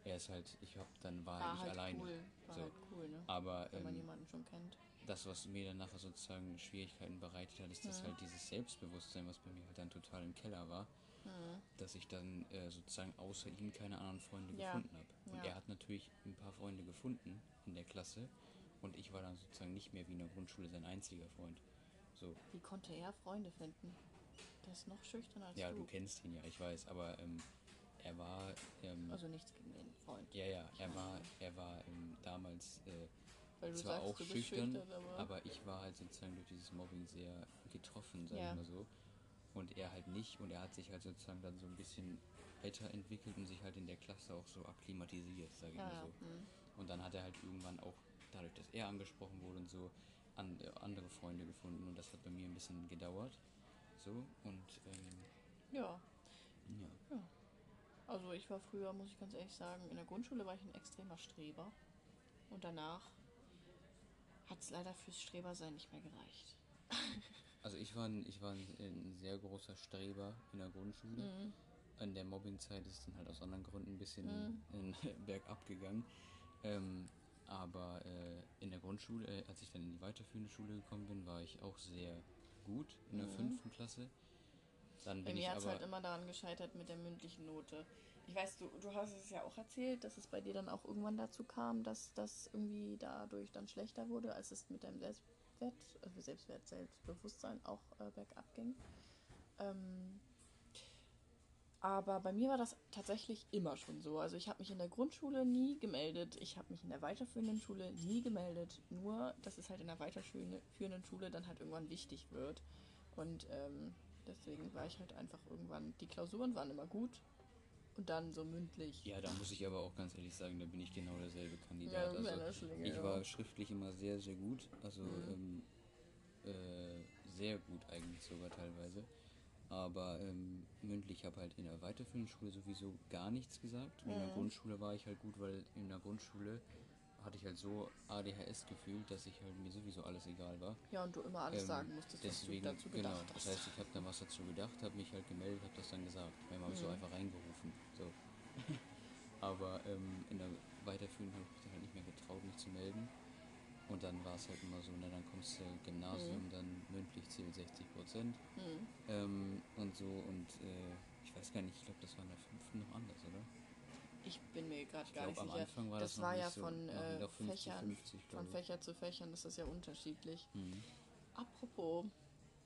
Speaker 2: er ist halt, ich hab dann war,
Speaker 1: War
Speaker 2: halt nicht
Speaker 1: halt
Speaker 2: alleine.
Speaker 1: cool. War
Speaker 2: So.
Speaker 1: halt cool, ne?
Speaker 2: Aber
Speaker 1: Wenn man
Speaker 2: ähm,
Speaker 1: jemanden schon kennt.
Speaker 2: das, was mir dann nachher sozusagen Schwierigkeiten bereitet hat, ist, dass
Speaker 1: Mhm.
Speaker 2: halt dieses Selbstbewusstsein, was bei mir halt dann total im Keller war,
Speaker 1: Mhm.
Speaker 2: dass ich dann äh, sozusagen außer ihm keine anderen Freunde
Speaker 1: Ja.
Speaker 2: gefunden habe. Und
Speaker 1: Ja.
Speaker 2: er hat natürlich ein paar Freunde gefunden in der Klasse und ich war dann sozusagen nicht mehr wie in der Grundschule sein einziger Freund. So,
Speaker 1: Wie konnte er Freunde finden? Der ist noch schüchtern als
Speaker 2: ja,
Speaker 1: du.
Speaker 2: du kennst ihn ja, ich weiß, aber ähm, er war, ähm,
Speaker 1: Also nichts gegen den Freund.
Speaker 2: ja, ja, er war, er war ähm, damals äh,
Speaker 1: Weil du
Speaker 2: zwar
Speaker 1: sagst,
Speaker 2: auch
Speaker 1: du bist
Speaker 2: schüchtern,
Speaker 1: schüchtern, aber,
Speaker 2: aber ich war halt sozusagen durch dieses Mobbing sehr getroffen, sag
Speaker 1: Ja.
Speaker 2: ich mal so. Und er halt nicht und er hat sich halt sozusagen dann so ein bisschen weiterentwickelt und sich halt in der Klasse auch so akklimatisiert, sag ich
Speaker 1: ja,
Speaker 2: mal
Speaker 1: ja.
Speaker 2: so.
Speaker 1: Mhm.
Speaker 2: Und dann hat er halt irgendwann auch, dadurch, dass er angesprochen wurde und so, an, äh, andere Freunde gefunden und das hat bei mir ein bisschen gedauert. So und ähm,
Speaker 1: ja.
Speaker 2: ja.
Speaker 1: Also ich war früher, muss ich ganz ehrlich sagen, in der Grundschule war ich ein extremer Streber. Und danach hat es leider fürs Strebersein nicht mehr gereicht.
Speaker 2: Also ich war, ein, ich war ein, ein sehr großer Streber in der Grundschule.
Speaker 1: Mhm.
Speaker 2: In der Mobbingzeit ist dann halt aus anderen Gründen ein bisschen
Speaker 1: Mhm.
Speaker 2: bergab gegangen. Ähm, aber äh, in der Grundschule, äh, als ich dann in die weiterführende Schule gekommen bin, war ich auch sehr gut in der
Speaker 1: Mhm.
Speaker 2: fünften Klasse. Dann
Speaker 1: Bei
Speaker 2: bin ich
Speaker 1: mir hat es halt immer daran gescheitert mit der mündlichen Note. Ich weiß, du, du hast es ja auch erzählt, dass es bei dir dann auch irgendwann dazu kam, dass das irgendwie dadurch dann schlechter wurde, als es mit deinem Selbstwert, also Selbstwert, Selbstbewusstsein auch äh, bergab ging. Ähm, aber bei mir war das tatsächlich immer schon so. Also ich habe mich in der Grundschule nie gemeldet, ich habe mich in der weiterführenden Schule nie gemeldet. Nur, dass es halt in der weiterführenden Schule dann halt irgendwann wichtig wird. Und ähm, deswegen war ich halt einfach irgendwann, die Klausuren waren immer gut. Und dann so mündlich.
Speaker 2: ja, da muss ich aber auch ganz ehrlich sagen, da bin ich genau derselbe
Speaker 1: Ja,
Speaker 2: Kandidat.
Speaker 1: du
Speaker 2: also, Ich
Speaker 1: ja.
Speaker 2: war schriftlich immer sehr, sehr gut. Also
Speaker 1: Mhm.
Speaker 2: ähm, äh, sehr gut eigentlich sogar teilweise. Aber ähm, mündlich habe halt in der weiterführenden Schule sowieso gar nichts gesagt. Und In der
Speaker 1: Mhm.
Speaker 2: Grundschule war ich halt gut, weil in der Grundschule hatte ich halt so ADHS gefühlt, dass ich halt mir sowieso alles egal war.
Speaker 1: Ja, und du immer alles
Speaker 2: Ähm,
Speaker 1: sagen musstest,
Speaker 2: Deswegen,
Speaker 1: was du dazu
Speaker 2: genau.
Speaker 1: gedacht
Speaker 2: Das
Speaker 1: hast.
Speaker 2: heißt, ich habe dann was dazu gedacht, habe mich halt gemeldet, habe das dann gesagt. Manchmal habe ich so
Speaker 1: Mhm.
Speaker 2: einfach reingerufen. So. Aber ähm, in der weiterführenden habe ich mich dann halt nicht mehr getraut, mich zu melden. Und dann war es halt immer so, na dann kommst du Gymnasium, dann mündlich zählt 60 Prozent.
Speaker 1: Mhm.
Speaker 2: Ähm, und so und äh, ich weiß gar nicht, ich glaube, das war in der fünften noch anders, oder?
Speaker 1: Ich bin mir gerade gar nicht
Speaker 2: glaube, am
Speaker 1: sicher.
Speaker 2: Anfang war
Speaker 1: das
Speaker 2: das,
Speaker 1: war
Speaker 2: nicht
Speaker 1: ja
Speaker 2: so.
Speaker 1: von äh,
Speaker 2: wieder 50,
Speaker 1: Fächern,
Speaker 2: 50,
Speaker 1: von. Fächer zu Fächern ist das ja unterschiedlich.
Speaker 2: Mhm.
Speaker 1: Apropos,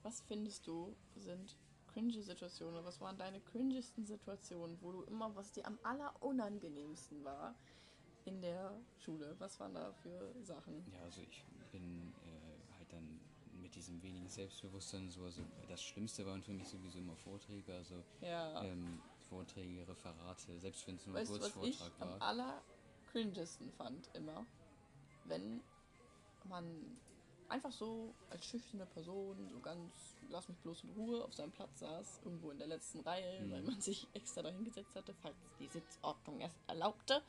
Speaker 1: was findest du sind cringe Situationen? Was waren deine cringesten Situationen, wo du immer, was dir am allerunangenehmsten war in der Schule? Was waren da für Sachen?
Speaker 2: Ja, also ich bin äh, halt dann mit diesem wenigen Selbstbewusstsein so, also das Schlimmste waren für mich sowieso immer Vorträge, also
Speaker 1: Ja.
Speaker 2: ähm, Vorträge, Referate, selbst wenn es nur ein Kurzvortrag
Speaker 1: am
Speaker 2: war.
Speaker 1: allercringesten fand immer? Wenn man einfach so als schüchterne Person so ganz, lass mich bloß in Ruhe, auf seinem Platz saß, irgendwo in der letzten Reihe,
Speaker 2: Mhm.
Speaker 1: weil man sich extra dahin gesetzt hatte, falls die Sitzordnung es erlaubte.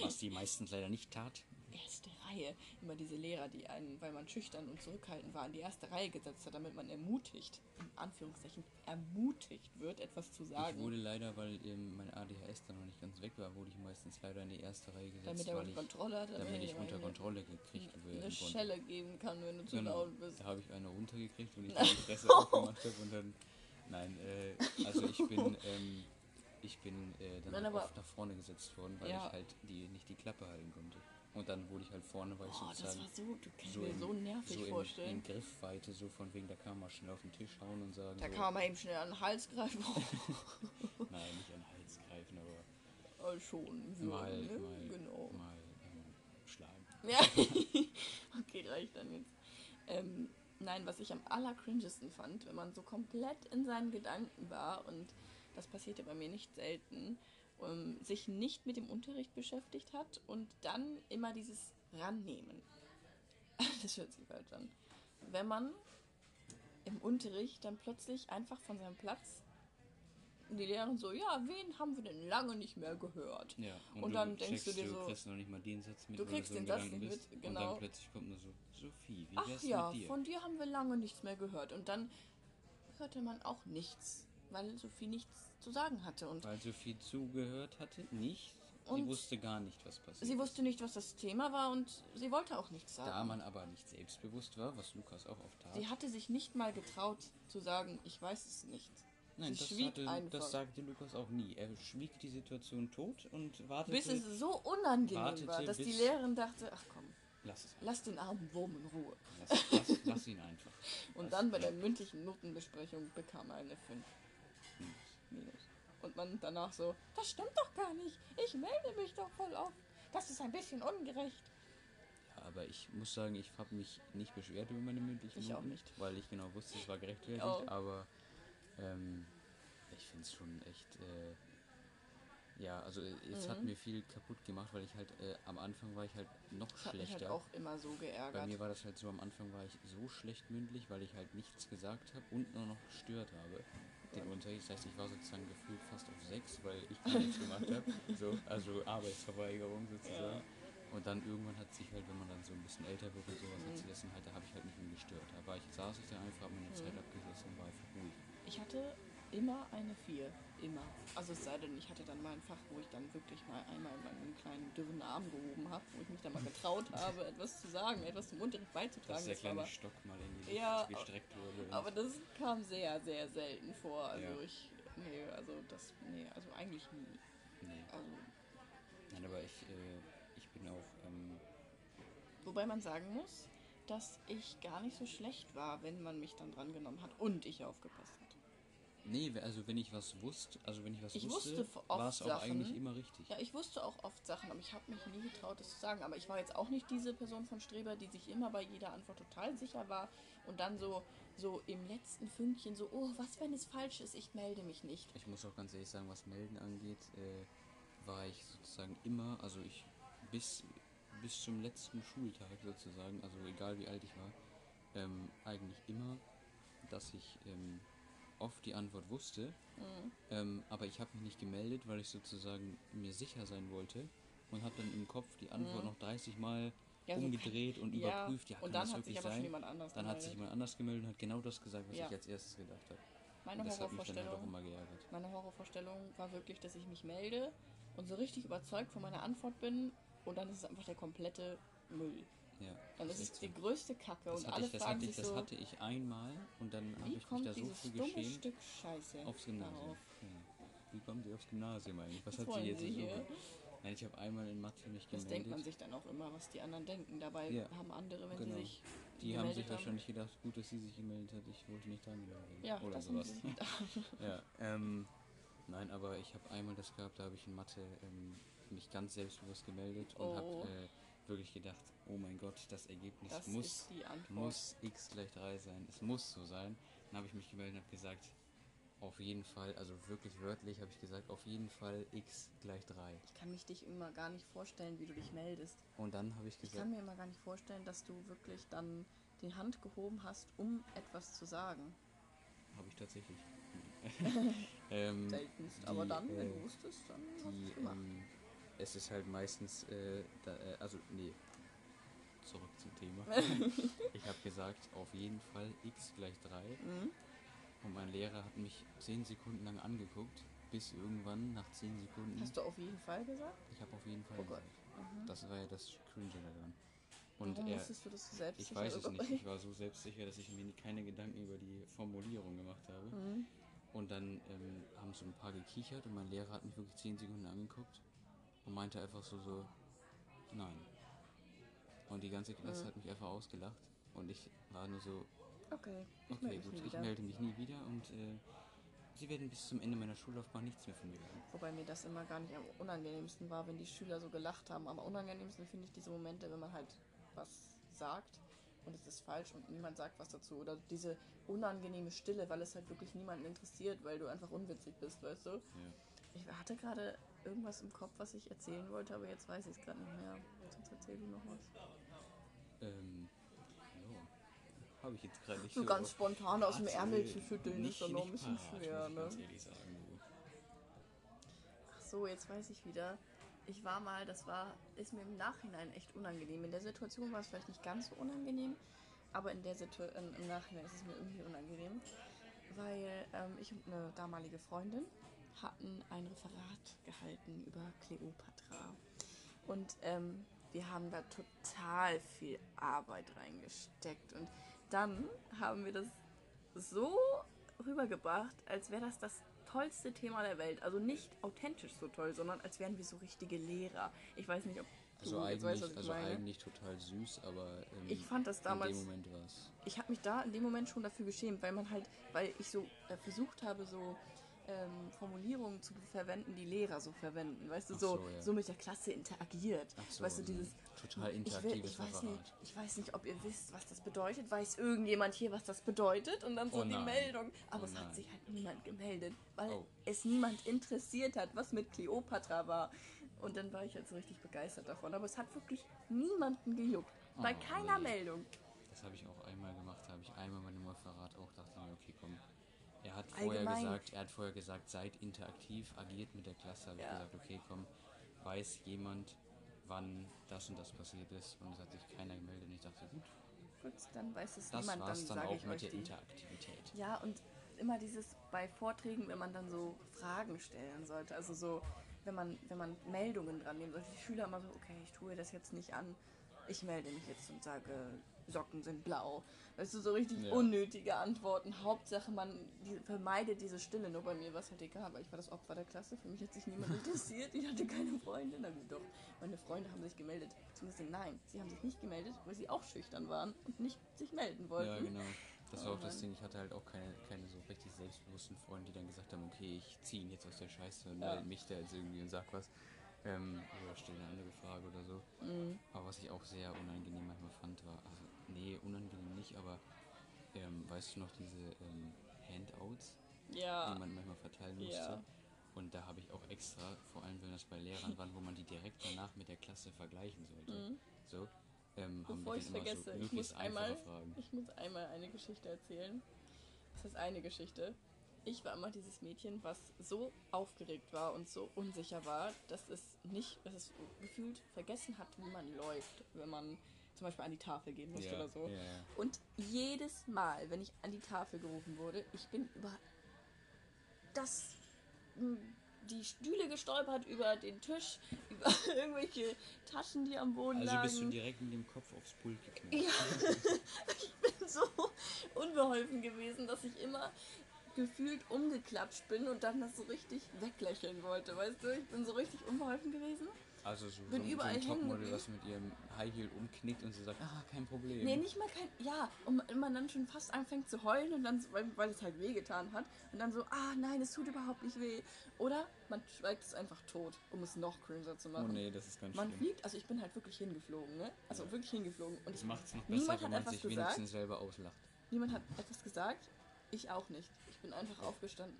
Speaker 2: Was die meistens leider nicht tat.
Speaker 1: Erste Reihe. Immer diese Lehrer, die einen, weil man schüchtern und zurückhaltend war, in die erste Reihe gesetzt hat, damit man ermutigt, in Anführungszeichen, ermutigt wird, etwas zu
Speaker 2: Ich
Speaker 1: sagen.
Speaker 2: wurde leider, weil ähm, mein ADHS dann noch nicht ganz weg war, wurde ich meistens leider in die erste Reihe gesetzt,
Speaker 1: damit er unter
Speaker 2: ich,
Speaker 1: Kontrolle hat,
Speaker 2: damit ich
Speaker 1: er
Speaker 2: unter
Speaker 1: eine-
Speaker 2: Kontrolle gekriegt
Speaker 1: eine
Speaker 2: werden konnte.
Speaker 1: Schelle geben kann, wenn du zu
Speaker 2: Genau,
Speaker 1: laut bist.
Speaker 2: da habe ich eine runtergekriegt und ich die Fresse aufgemacht habe und dann, nein, äh, also ich bin, ähm, ich bin äh, dann
Speaker 1: Nein,
Speaker 2: oft nach vorne gesetzt worden, weil
Speaker 1: Ja.
Speaker 2: ich halt die, nicht die Klappe halten konnte. Und dann wurde ich halt vorne, weil ich
Speaker 1: Oh, das
Speaker 2: sozusagen
Speaker 1: war so, du kannst
Speaker 2: so,
Speaker 1: mir
Speaker 2: in,
Speaker 1: so nervig
Speaker 2: so in,
Speaker 1: vorstellen.
Speaker 2: in Griffweite, so von wegen, da kann man schnell auf den Tisch hauen und sagen,
Speaker 1: da
Speaker 2: so,
Speaker 1: kann man eben schnell an den Hals greifen.
Speaker 2: nein, nicht an den Hals greifen, aber
Speaker 1: oh, schon. So,
Speaker 2: mal,
Speaker 1: ne?
Speaker 2: mal,
Speaker 1: Genau.
Speaker 2: mal ähm, schlagen.
Speaker 1: Ja, okay, reicht dann jetzt. Ähm, nein, was ich am allercringesten fand, wenn man so komplett in seinen Gedanken war und das passierte bei mir nicht selten, um, sich nicht mit dem Unterricht beschäftigt hat und dann immer dieses Rannehmen. Das hört sich falsch an. Wenn man im Unterricht dann plötzlich einfach von seinem Platz die Lehrerin so, ja, wen haben wir denn lange nicht mehr gehört?
Speaker 2: Ja,
Speaker 1: Und dann denkst du dir so-
Speaker 2: kriegst noch nicht mal den Satz mit,
Speaker 1: Du kriegst
Speaker 2: so
Speaker 1: den Satz nicht
Speaker 2: bist.
Speaker 1: mit,
Speaker 2: Und
Speaker 1: genau.
Speaker 2: dann plötzlich kommt nur so, Sophie, wie
Speaker 1: Ach
Speaker 2: wär's
Speaker 1: ja,
Speaker 2: mit dir?
Speaker 1: von dir haben wir lange nichts mehr gehört. Und dann hörte man auch nichts, weil Sophie nichts zu sagen hatte. Und
Speaker 2: Weil Sophie zugehört hatte, nicht. sie wusste gar nicht, was passiert.
Speaker 1: sie wusste nicht, was das Thema war und sie wollte auch nichts sagen.
Speaker 2: Da man aber nicht selbstbewusst war, was Lukas auch oft tat.
Speaker 1: Sie hatte sich nicht mal getraut zu sagen, ich weiß es nicht.
Speaker 2: Nein, das, hatte, das sagte Lukas auch nie. Er schwieg die Situation tot und wartete.
Speaker 1: Bis es so unangenehm war, dass die Lehrerin dachte, ach komm,
Speaker 2: lass es.
Speaker 1: lass den armen Wurm in Ruhe.
Speaker 2: Lass, lass, lass ihn einfach.
Speaker 1: Und
Speaker 2: Lass-
Speaker 1: dann bei der mündlichen Notenbesprechung bekam er eine 5 minus. Und man danach so, das stimmt doch gar nicht. Ich melde mich doch voll oft. Das ist ein bisschen ungerecht.
Speaker 2: Ja, aber ich muss sagen, ich habe mich nicht beschwert über meine mündlichen
Speaker 1: Ich auch
Speaker 2: Noten,
Speaker 1: nicht.
Speaker 2: weil ich genau wusste, es war gerechtfertigt.
Speaker 1: auch.
Speaker 2: Aber ähm, ich finde es schon echt. Äh, ja, also äh, es hat
Speaker 1: Mhm.
Speaker 2: mir viel kaputt gemacht, weil ich halt äh, am Anfang war ich halt noch
Speaker 1: Das hat mich halt
Speaker 2: schlechter.
Speaker 1: auch immer so
Speaker 2: Bei
Speaker 1: geärgert.
Speaker 2: mir war das halt so, am Anfang war ich so schlecht mündlich, weil ich halt nichts gesagt habe und nur noch gestört habe. Den Unterricht, das heißt, ich war sozusagen gefühlt fast auf 6, weil ich gar nichts gemacht habe. So, also Arbeitsverweigerung sozusagen. Und dann irgendwann hat sich halt, wenn man dann so ein bisschen älter wird und sowas, hat sich das dann halt, da habe ich halt nicht mehr gestört. War ich, saß ich da einfach, habe meine Zeit abgesessen und war einfach ruhig.
Speaker 1: Ich hatte immer eine 4. Immer. Also es sei denn, ich hatte dann mal ein Fach, wo ich dann wirklich mal einmal meinen kleinen dürren Arm gehoben habe, wo ich mich dann mal getraut habe, etwas zu sagen, etwas zum Unterricht beizutragen.
Speaker 2: Dass der kleine
Speaker 1: aber,
Speaker 2: Stock mal in die Luft
Speaker 1: Ja,
Speaker 2: gestreckt wurde.
Speaker 1: aber das kam sehr, sehr selten vor. Also
Speaker 2: Ja.
Speaker 1: ich, nee, also das, nee, also eigentlich nie.
Speaker 2: nee.
Speaker 1: Also,
Speaker 2: Nein, aber ich, äh, ich bin auch, ähm,
Speaker 1: wobei man sagen muss, dass ich gar nicht so schlecht war, wenn man mich dann dran genommen hat und ich aufgepasst hat.
Speaker 2: Nee, also wenn ich was wusste, also wenn ich was
Speaker 1: Ich
Speaker 2: wusste,
Speaker 1: wusste
Speaker 2: war es auch eigentlich immer richtig.
Speaker 1: Ja, ich wusste auch oft Sachen, aber ich habe mich nie getraut, das zu sagen. Aber ich war jetzt auch nicht diese Person von Streber, die sich immer bei jeder Antwort total sicher war und dann so, so im letzten Fünkchen so, oh, was, wenn es falsch ist, ich melde mich nicht.
Speaker 2: Ich muss auch ganz ehrlich sagen, was Melden angeht, äh, war ich sozusagen immer, also ich bis, bis zum letzten Schultag sozusagen, also egal wie alt ich war, ähm, eigentlich immer, dass ich ähm, oft die Antwort wusste,
Speaker 1: Mhm.
Speaker 2: ähm, aber ich habe mich nicht gemeldet, weil ich sozusagen mir sicher sein wollte und habe dann im Kopf die Antwort noch 30 Mal
Speaker 1: Mhm. Ja, so
Speaker 2: umgedreht und
Speaker 1: Ja,
Speaker 2: überprüft, ja,
Speaker 1: und
Speaker 2: kann
Speaker 1: dann
Speaker 2: das
Speaker 1: hat sich
Speaker 2: sein?
Speaker 1: jemand anders
Speaker 2: Dann hat sich
Speaker 1: gemeldet.
Speaker 2: jemand anders gemeldet und hat genau das gesagt, was
Speaker 1: Ja.
Speaker 2: ich als erstes gedacht habe.
Speaker 1: Meine
Speaker 2: halt
Speaker 1: Horrorvorstellung,
Speaker 2: geärgert.
Speaker 1: meine Horrorvorstellung war wirklich, dass ich mich melde und so richtig überzeugt von meiner Antwort bin und dann ist es einfach der komplette Müll.
Speaker 2: Ja,
Speaker 1: Dann
Speaker 2: das
Speaker 1: ist es
Speaker 2: so.
Speaker 1: die größte Kacke
Speaker 2: Das
Speaker 1: und
Speaker 2: hatte,
Speaker 1: alle
Speaker 2: ich, das,
Speaker 1: fragen
Speaker 2: hatte ich,
Speaker 1: sich
Speaker 2: das
Speaker 1: so,
Speaker 2: hatte ich einmal und dann habe ich mich da so
Speaker 1: dumme
Speaker 2: geschämt
Speaker 1: Stück Scheiße
Speaker 2: aufs Gymnasium. Ja. Wie kommt sie aufs Gymnasium eigentlich? Was hat sie jetzt
Speaker 1: Sie
Speaker 2: so?
Speaker 1: hier?
Speaker 2: Nein, ich habe einmal in Mathe mich
Speaker 1: Das
Speaker 2: gemeldet.
Speaker 1: denkt man sich dann auch immer, was die anderen denken. Dabei
Speaker 2: Ja,
Speaker 1: haben andere, wenn
Speaker 2: genau.
Speaker 1: sie sich
Speaker 2: Die haben sich wahrscheinlich gedacht, gut, dass sie sich gemeldet hat, ich wollte nicht dran werden.
Speaker 1: Ja,
Speaker 2: oder
Speaker 1: das haben
Speaker 2: sowas. ja, ähm, nein, aber ich habe einmal das gehabt, da habe ich in Mathe ähm, mich ganz selbstbewusst gemeldet und
Speaker 1: Oh.
Speaker 2: habe äh, wirklich gedacht, oh mein Gott, das Ergebnis
Speaker 1: Das
Speaker 2: muss
Speaker 1: die
Speaker 2: muss x gleich 3 sein. Es muss so sein. Dann habe ich mich gemeldet und habe gesagt, auf jeden Fall, also wirklich wörtlich habe ich gesagt, auf jeden Fall x gleich 3.
Speaker 1: Ich kann mich dich immer gar nicht vorstellen, wie du dich meldest.
Speaker 2: Und dann habe ich
Speaker 1: Ich
Speaker 2: gesagt,
Speaker 1: kann mir immer gar nicht vorstellen, dass du wirklich dann die Hand gehoben hast, um etwas zu sagen.
Speaker 2: habe ich tatsächlich. ähm,
Speaker 1: Seltenst.
Speaker 2: die,
Speaker 1: Aber dann, wenn
Speaker 2: äh,
Speaker 1: du wusstest, dann hast du
Speaker 2: die,
Speaker 1: es gemacht.
Speaker 2: ähm, es ist halt meistens, äh, da, äh, also nee, zurück zum Thema. ich habe gesagt, auf jeden Fall x gleich 3.
Speaker 1: Mhm.
Speaker 2: Und mein Lehrer hat mich 10 Sekunden lang angeguckt, bis irgendwann nach 10 Sekunden,
Speaker 1: Hast du auf jeden Fall gesagt?
Speaker 2: ich habe auf jeden Fall
Speaker 1: Oh Gott.
Speaker 2: gesagt.
Speaker 1: Mhm.
Speaker 2: Das war ja das Cringe daran. Und
Speaker 1: Warum
Speaker 2: er,
Speaker 1: musstest du das so selbst
Speaker 2: ich weiß es nicht, ich war so selbstsicher, dass ich mir keine Gedanken über die Formulierung gemacht habe.
Speaker 1: Mhm.
Speaker 2: Und dann ähm, haben so ein paar gekichert und mein Lehrer hat mich wirklich 10 Sekunden angeguckt und meinte einfach so, so, nein. Und die ganze Klasse
Speaker 1: Mhm.
Speaker 2: hat mich einfach ausgelacht und ich war nur so,
Speaker 1: Okay, ich
Speaker 2: okay,
Speaker 1: melde
Speaker 2: gut, ich
Speaker 1: wieder.
Speaker 2: melde mich nie wieder und äh, sie werden bis zum Ende meiner Schullaufbahn nichts mehr von mir hören.
Speaker 1: Wobei mir das immer gar nicht am unangenehmsten war, wenn die Schüler so gelacht haben. Am unangenehmsten finde ich diese Momente, wenn man halt was sagt und es ist falsch und niemand sagt was dazu. Oder diese unangenehme Stille, weil es halt wirklich niemanden interessiert, weil du einfach unwitzig bist, weißt du?
Speaker 2: Ja.
Speaker 1: Ich hatte gerade irgendwas im Kopf, was ich erzählen wollte, aber jetzt weiß ich es gerade nicht mehr. Sonst erzähl du noch was.
Speaker 2: Ähm, ja, habe ich jetzt gerade nicht
Speaker 1: So
Speaker 2: so
Speaker 1: ganz spontan aus dem Ärmel zu schütteln
Speaker 2: nicht-
Speaker 1: ist dann noch ein bisschen
Speaker 2: parat,
Speaker 1: schwer, ne?
Speaker 2: Sagen,
Speaker 1: so, jetzt weiß ich wieder. Ich war mal, das war, ist mir im Nachhinein echt unangenehm. In der Situation war es vielleicht nicht ganz so unangenehm, aber in der Situation, im Nachhinein ist es mir irgendwie unangenehm, weil ähm, ich und eine damalige Freundin hatten ein Referat gehalten über Kleopatra. Und ähm, wir haben da total viel Arbeit reingesteckt. Und dann haben wir das so rübergebracht, als wäre das das tollste Thema der Welt. Also nicht authentisch so toll, sondern als wären wir so richtige Lehrer. Ich weiß nicht, ob
Speaker 2: also
Speaker 1: du
Speaker 2: eigentlich,
Speaker 1: weißt, was ich
Speaker 2: also
Speaker 1: meine.
Speaker 2: eigentlich total süß, aber ähm,
Speaker 1: Ich fand das damals-
Speaker 2: in dem Moment war es.
Speaker 1: ich habe mich da in dem Moment schon dafür geschämt, weil man halt, weil ich so äh, versucht habe, so ähm, Formulierungen zu verwenden, die Lehrer so verwenden. Weißt du, so,
Speaker 2: so, ja.
Speaker 1: so mit der Klasse interagiert.
Speaker 2: So,
Speaker 1: weißt du, dieses.
Speaker 2: total
Speaker 1: ich, will,
Speaker 2: interaktives
Speaker 1: ich, weiß nicht, ich weiß nicht, ob ihr wisst, was das bedeutet. Weiß irgendjemand hier, was das bedeutet? Und dann so
Speaker 2: Oh
Speaker 1: die. Meldung. Aber
Speaker 2: Oh
Speaker 1: es hat sich halt niemand gemeldet, weil
Speaker 2: Oh.
Speaker 1: es niemand interessiert hat, was mit Kleopatra war. Und dann war ich halt so richtig begeistert davon. Aber es hat wirklich niemanden gejuckt. Bei
Speaker 2: Oh,
Speaker 1: keiner
Speaker 2: nee.
Speaker 1: Meldung.
Speaker 2: Das habe ich auch einmal gemacht, da habe ich einmal bei dem Referat auch dachte mir, okay, komm. Er hat vorher
Speaker 1: Allgemein.
Speaker 2: gesagt, er hat vorher gesagt, seid interaktiv, agiert mit der Klasse. Habe
Speaker 1: Ja.
Speaker 2: ich gesagt, okay, komm, weiß jemand, wann das und das passiert ist und es hat sich keiner gemeldet und ich dachte, gut,
Speaker 1: Gut, dann weiß es
Speaker 2: das
Speaker 1: niemand.
Speaker 2: war's
Speaker 1: Dann
Speaker 2: dann auch mit der
Speaker 1: die.
Speaker 2: Interaktivität.
Speaker 1: Ja, und immer dieses bei Vorträgen, wenn man dann so Fragen stellen sollte, also so, wenn man, wenn man Meldungen dran nehmen sollte, die Schüler immer so, okay, ich tue das jetzt nicht an, ich melde mich jetzt und sage, Socken sind blau. Weißt du, so richtig
Speaker 2: Ja.
Speaker 1: unnötige Antworten. Hauptsache, man die, vermeidet diese Stille. Nur bei mir war es halt egal, weil ich war das Opfer der Klasse. Für mich hat sich niemand interessiert. Ich hatte keine Freunde. Na gut, doch. Meine Freunde haben sich gemeldet. Beziehungsweise nein, sie haben sich nicht gemeldet, weil sie auch schüchtern waren und nicht sich melden wollten.
Speaker 2: Ja, genau. Das war auch das
Speaker 1: Mann.
Speaker 2: Ding, ich hatte halt auch keine, keine so richtig selbstbewussten Freunde, die dann gesagt haben, okay, ich ziehe ihn jetzt aus der Scheiße und
Speaker 1: Ja.
Speaker 2: melde mich da jetzt irgendwie und sag was. Ähm, oder stelle eine andere Frage oder so.
Speaker 1: Mhm.
Speaker 2: Aber was ich auch sehr unangenehm manchmal fand, war, also, nee, unangenehm nicht, aber ähm, weißt du noch diese ähm, Handouts,
Speaker 1: Ja.
Speaker 2: die man manchmal verteilen musste?
Speaker 1: Ja.
Speaker 2: Und da habe ich auch extra, vor allem wenn das bei Lehrern waren, wo man die direkt danach mit der Klasse vergleichen sollte.
Speaker 1: Mhm.
Speaker 2: So, ähm, haben
Speaker 1: Bevor
Speaker 2: wir
Speaker 1: ich
Speaker 2: immer
Speaker 1: vergesse,
Speaker 2: so
Speaker 1: ich muss einmal,
Speaker 2: Fragen.
Speaker 1: ich muss einmal eine Geschichte erzählen. Das heißt eine Geschichte. Ich war immer dieses Mädchen, was so aufgeregt war und so unsicher war, dass es nicht, dass es gefühlt vergessen hat, wie man läuft, wenn man zum Beispiel an die Tafel gehen musste oder so.
Speaker 2: Ja, ja.
Speaker 1: Und jedes Mal, wenn ich an die Tafel gerufen wurde, ich bin über das m, die Stühle gestolpert, über den Tisch, über irgendwelche Taschen, die am Boden
Speaker 2: Also
Speaker 1: lagen.
Speaker 2: bist du direkt mit dem Kopf aufs Pult geknallt.
Speaker 1: Ja, ich bin so unbeholfen gewesen, dass ich immer gefühlt umgeklatscht bin und dann das so richtig weglächeln wollte, weißt du? Ich bin so richtig unbeholfen gewesen.
Speaker 2: Also so,
Speaker 1: Bin
Speaker 2: so, so
Speaker 1: überall
Speaker 2: ein
Speaker 1: hängen
Speaker 2: Topmodel, was mit ihrem High Heel umknickt und sie sagt, ah, kein Problem.
Speaker 1: Nee, nicht mal kein. Ja, und man dann schon fast anfängt zu heulen und dann, so- weil, weil es halt wehgetan hat. Und dann so, ah nein, es tut überhaupt nicht weh. Oder man schweigt es einfach tot, um es noch cringer zu
Speaker 2: Oh
Speaker 1: machen.
Speaker 2: nee, das ist ganz
Speaker 1: Man
Speaker 2: schlimm.
Speaker 1: fliegt, also ich bin halt wirklich hingeflogen, ne? Also
Speaker 2: Ja.
Speaker 1: wirklich hingeflogen. Und
Speaker 2: Das macht es noch besser, wenn man sich
Speaker 1: gesagt.
Speaker 2: wenigstens selber auslacht.
Speaker 1: niemand hat etwas gesagt. Ich auch nicht. Ich bin einfach aufgestanden.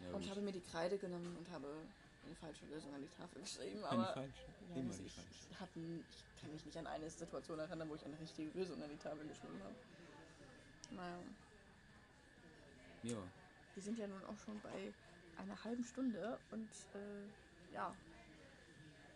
Speaker 2: Ja,
Speaker 1: und
Speaker 2: gut.
Speaker 1: habe mir die Kreide genommen und habe eine falsche Lösung an die Tafel geschrieben.
Speaker 2: Eine
Speaker 1: Aber
Speaker 2: falsche.
Speaker 1: ja,
Speaker 2: Immer die
Speaker 1: ich,
Speaker 2: falsche.
Speaker 1: ich, hab, n- ich kann mich nicht an eine Situation erinnern, wo ich eine richtige Lösung an die Tafel geschrieben habe. Naja,
Speaker 2: Ja,
Speaker 1: wir sind ja nun auch schon bei einer halben Stunde und äh, ja,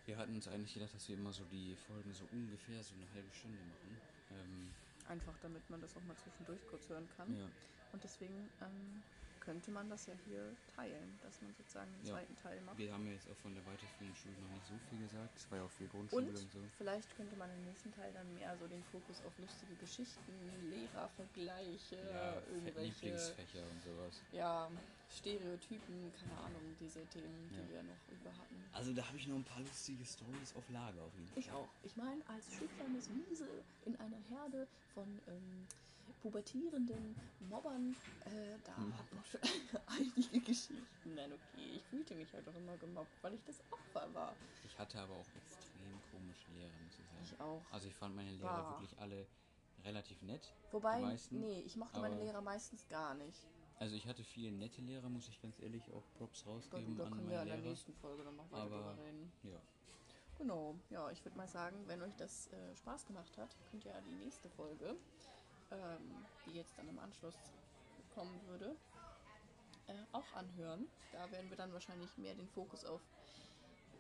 Speaker 2: wir hatten uns eigentlich gedacht, dass wir immer so die Folgen so ungefähr so eine halbe Stunde machen. Ähm,
Speaker 1: einfach damit man das auch mal zwischendurch kurz hören kann.
Speaker 2: ja.
Speaker 1: Und deswegen ähm, könnte man das ja hier teilen, dass man sozusagen einen
Speaker 2: Ja.
Speaker 1: zweiten Teil macht.
Speaker 2: Wir haben ja jetzt auch von der weiterführenden Schule noch nicht so viel gesagt. Es war ja auch viel Grundschule
Speaker 1: Und
Speaker 2: und, so.
Speaker 1: vielleicht könnte man im nächsten Teil dann mehr so den Fokus auf lustige Geschichten, Lehrervergleiche,
Speaker 2: Ja,
Speaker 1: irgendwelche
Speaker 2: Lieblingsfächer und sowas.
Speaker 1: ja, Stereotypen, keine Ahnung, diese Themen, die
Speaker 2: Ja.
Speaker 1: wir noch über hatten.
Speaker 2: Also da habe ich noch ein paar lustige Stories auf Lager auf jeden Fall.
Speaker 1: Ich auch. Ich meine, als schüchternes Wiesel in einer Herde von ähm, pubertierenden Mobbern, äh, da
Speaker 2: Hm.
Speaker 1: hat man schon einige Geschichten. Nein, okay, ich fühlte mich halt auch immer gemobbt, weil ich das Opfer war.
Speaker 2: Ich hatte aber auch extrem komische Lehrer, muss ich sagen.
Speaker 1: Ich auch.
Speaker 2: Also ich fand meine Lehrer
Speaker 1: Bah.
Speaker 2: wirklich alle relativ nett.
Speaker 1: Wobei,
Speaker 2: meisten,
Speaker 1: nee, ich mochte meine Lehrer meistens gar nicht.
Speaker 2: Also ich hatte viele nette Lehrer, muss ich ganz ehrlich auch Props
Speaker 1: Da,
Speaker 2: rausgeben
Speaker 1: da
Speaker 2: an
Speaker 1: können wir
Speaker 2: meine
Speaker 1: in der
Speaker 2: Lehrer.
Speaker 1: nächsten Folge dann noch weiter
Speaker 2: Aber-
Speaker 1: drüber reden.
Speaker 2: Ja.
Speaker 1: Genau, ja, ich würde mal sagen, wenn euch das äh, Spaß gemacht hat, könnt ihr ja die nächste Folge, ähm, die jetzt dann im Anschluss kommen würde, äh, auch anhören. Da werden wir dann wahrscheinlich mehr den Fokus auf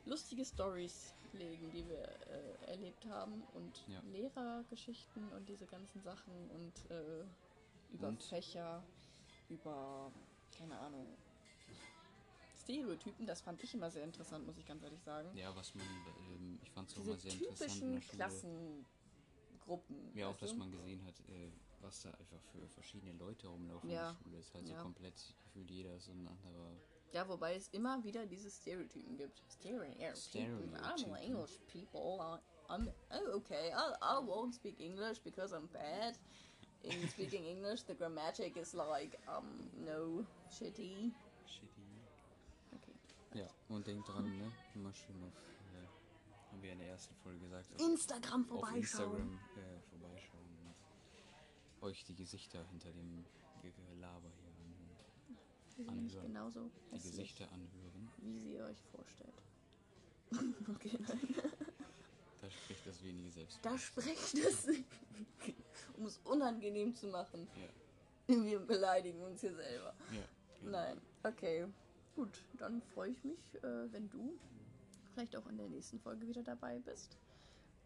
Speaker 1: lustige Stories legen, die wir äh, erlebt haben und
Speaker 2: Ja.
Speaker 1: Lehrergeschichten und diese ganzen Sachen und äh, über
Speaker 2: Und?
Speaker 1: Fächer, über, keine Ahnung, Stereotypen. Das fand ich immer sehr interessant, muss ich ganz ehrlich sagen.
Speaker 2: Ja, was man, ähm, ich fand es mal sehr interessant in
Speaker 1: typischen
Speaker 2: der Schule.
Speaker 1: Klassengruppen.
Speaker 2: Ja, auch, dass
Speaker 1: du?
Speaker 2: man gesehen hat, äh, was da einfach für verschiedene Leute rumlaufen
Speaker 1: Ja.
Speaker 2: in der Schule. Ist halt
Speaker 1: Ja.
Speaker 2: so komplett gefühlt jeder ist so ein anderer.
Speaker 1: Ja, wobei es immer wieder diese Stereotypen gibt. Stereotypen. I'm
Speaker 2: Stereotypen.
Speaker 1: English people. I'm oh, okay. I, I won't speak English because I'm bad. In speaking English, the grammatic is like um no shitty.
Speaker 2: Shitty.
Speaker 1: Okay.
Speaker 2: Ja, und denkt dran, ne? Immer schön auf, haben wir in der ersten Folge gesagt, auf,
Speaker 1: Instagram
Speaker 2: auf
Speaker 1: vorbeischauen.
Speaker 2: Instagram äh, vorbeischauen und euch die Gesichter hinter dem Ge- Gelaber hier anhören.
Speaker 1: Die sind nicht
Speaker 2: anhören.
Speaker 1: genauso
Speaker 2: Die Gesichter anhören.
Speaker 1: wie sie euch vorstellt. okay, nein.
Speaker 2: Da spricht das wenige selbst.
Speaker 1: Da sprecht es, um es unangenehm zu machen.
Speaker 2: Ja,
Speaker 1: Wir beleidigen uns hier selber.
Speaker 2: ja. genau.
Speaker 1: Nein, okay. Gut, dann freue ich mich, äh, wenn du vielleicht auch in der nächsten Folge wieder dabei bist.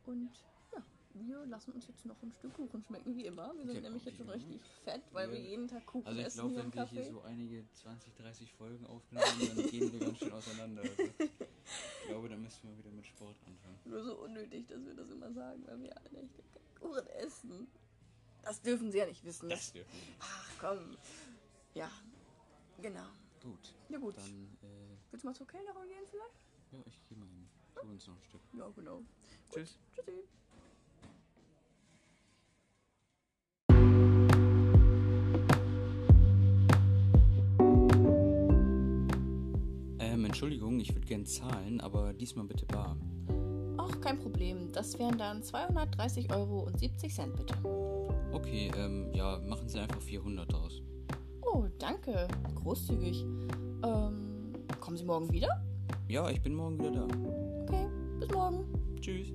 Speaker 1: Und ja, wir lassen uns jetzt noch ein Stück Kuchen schmecken, wie immer. Wir sind
Speaker 2: Genau,
Speaker 1: nämlich jetzt schon richtig fett, weil
Speaker 2: Ja.
Speaker 1: wir jeden Tag Kuchen
Speaker 2: Also ich
Speaker 1: essen
Speaker 2: glaube, wenn wir hier so einige 20, 30 Folgen aufgenommen haben, dann gehen wir ganz schön auseinander. Also ich glaube, dann müssen wir wieder mit Sport anfangen.
Speaker 1: Nur so unnötig, dass wir das immer sagen, weil wir alle echt Kuchen essen. Das dürfen sie ja nicht wissen.
Speaker 2: Das dürfen nicht.
Speaker 1: Ach komm. Ja, genau.
Speaker 2: Gut,
Speaker 1: Ja gut.
Speaker 2: dann, äh,
Speaker 1: Willst du mal zur Kellnerin gehen vielleicht?
Speaker 2: Ja, ich gehe mal hin. Tu uns noch ein Stück.
Speaker 1: Ja, genau.
Speaker 2: Tschüss.
Speaker 1: Tschüssi.
Speaker 2: Ähm, Entschuldigung, ich würde gern zahlen, aber diesmal bitte bar.
Speaker 1: Ach, kein Problem. Das wären dann 230 Euro und 70 Cent bitte.
Speaker 2: Okay, ähm, ja, machen Sie einfach 400 draus.
Speaker 1: Oh, danke. Großzügig. Ähm, kommen Sie morgen wieder?
Speaker 2: Ja, ich bin morgen wieder da.
Speaker 1: Okay, bis morgen.
Speaker 2: Tschüss.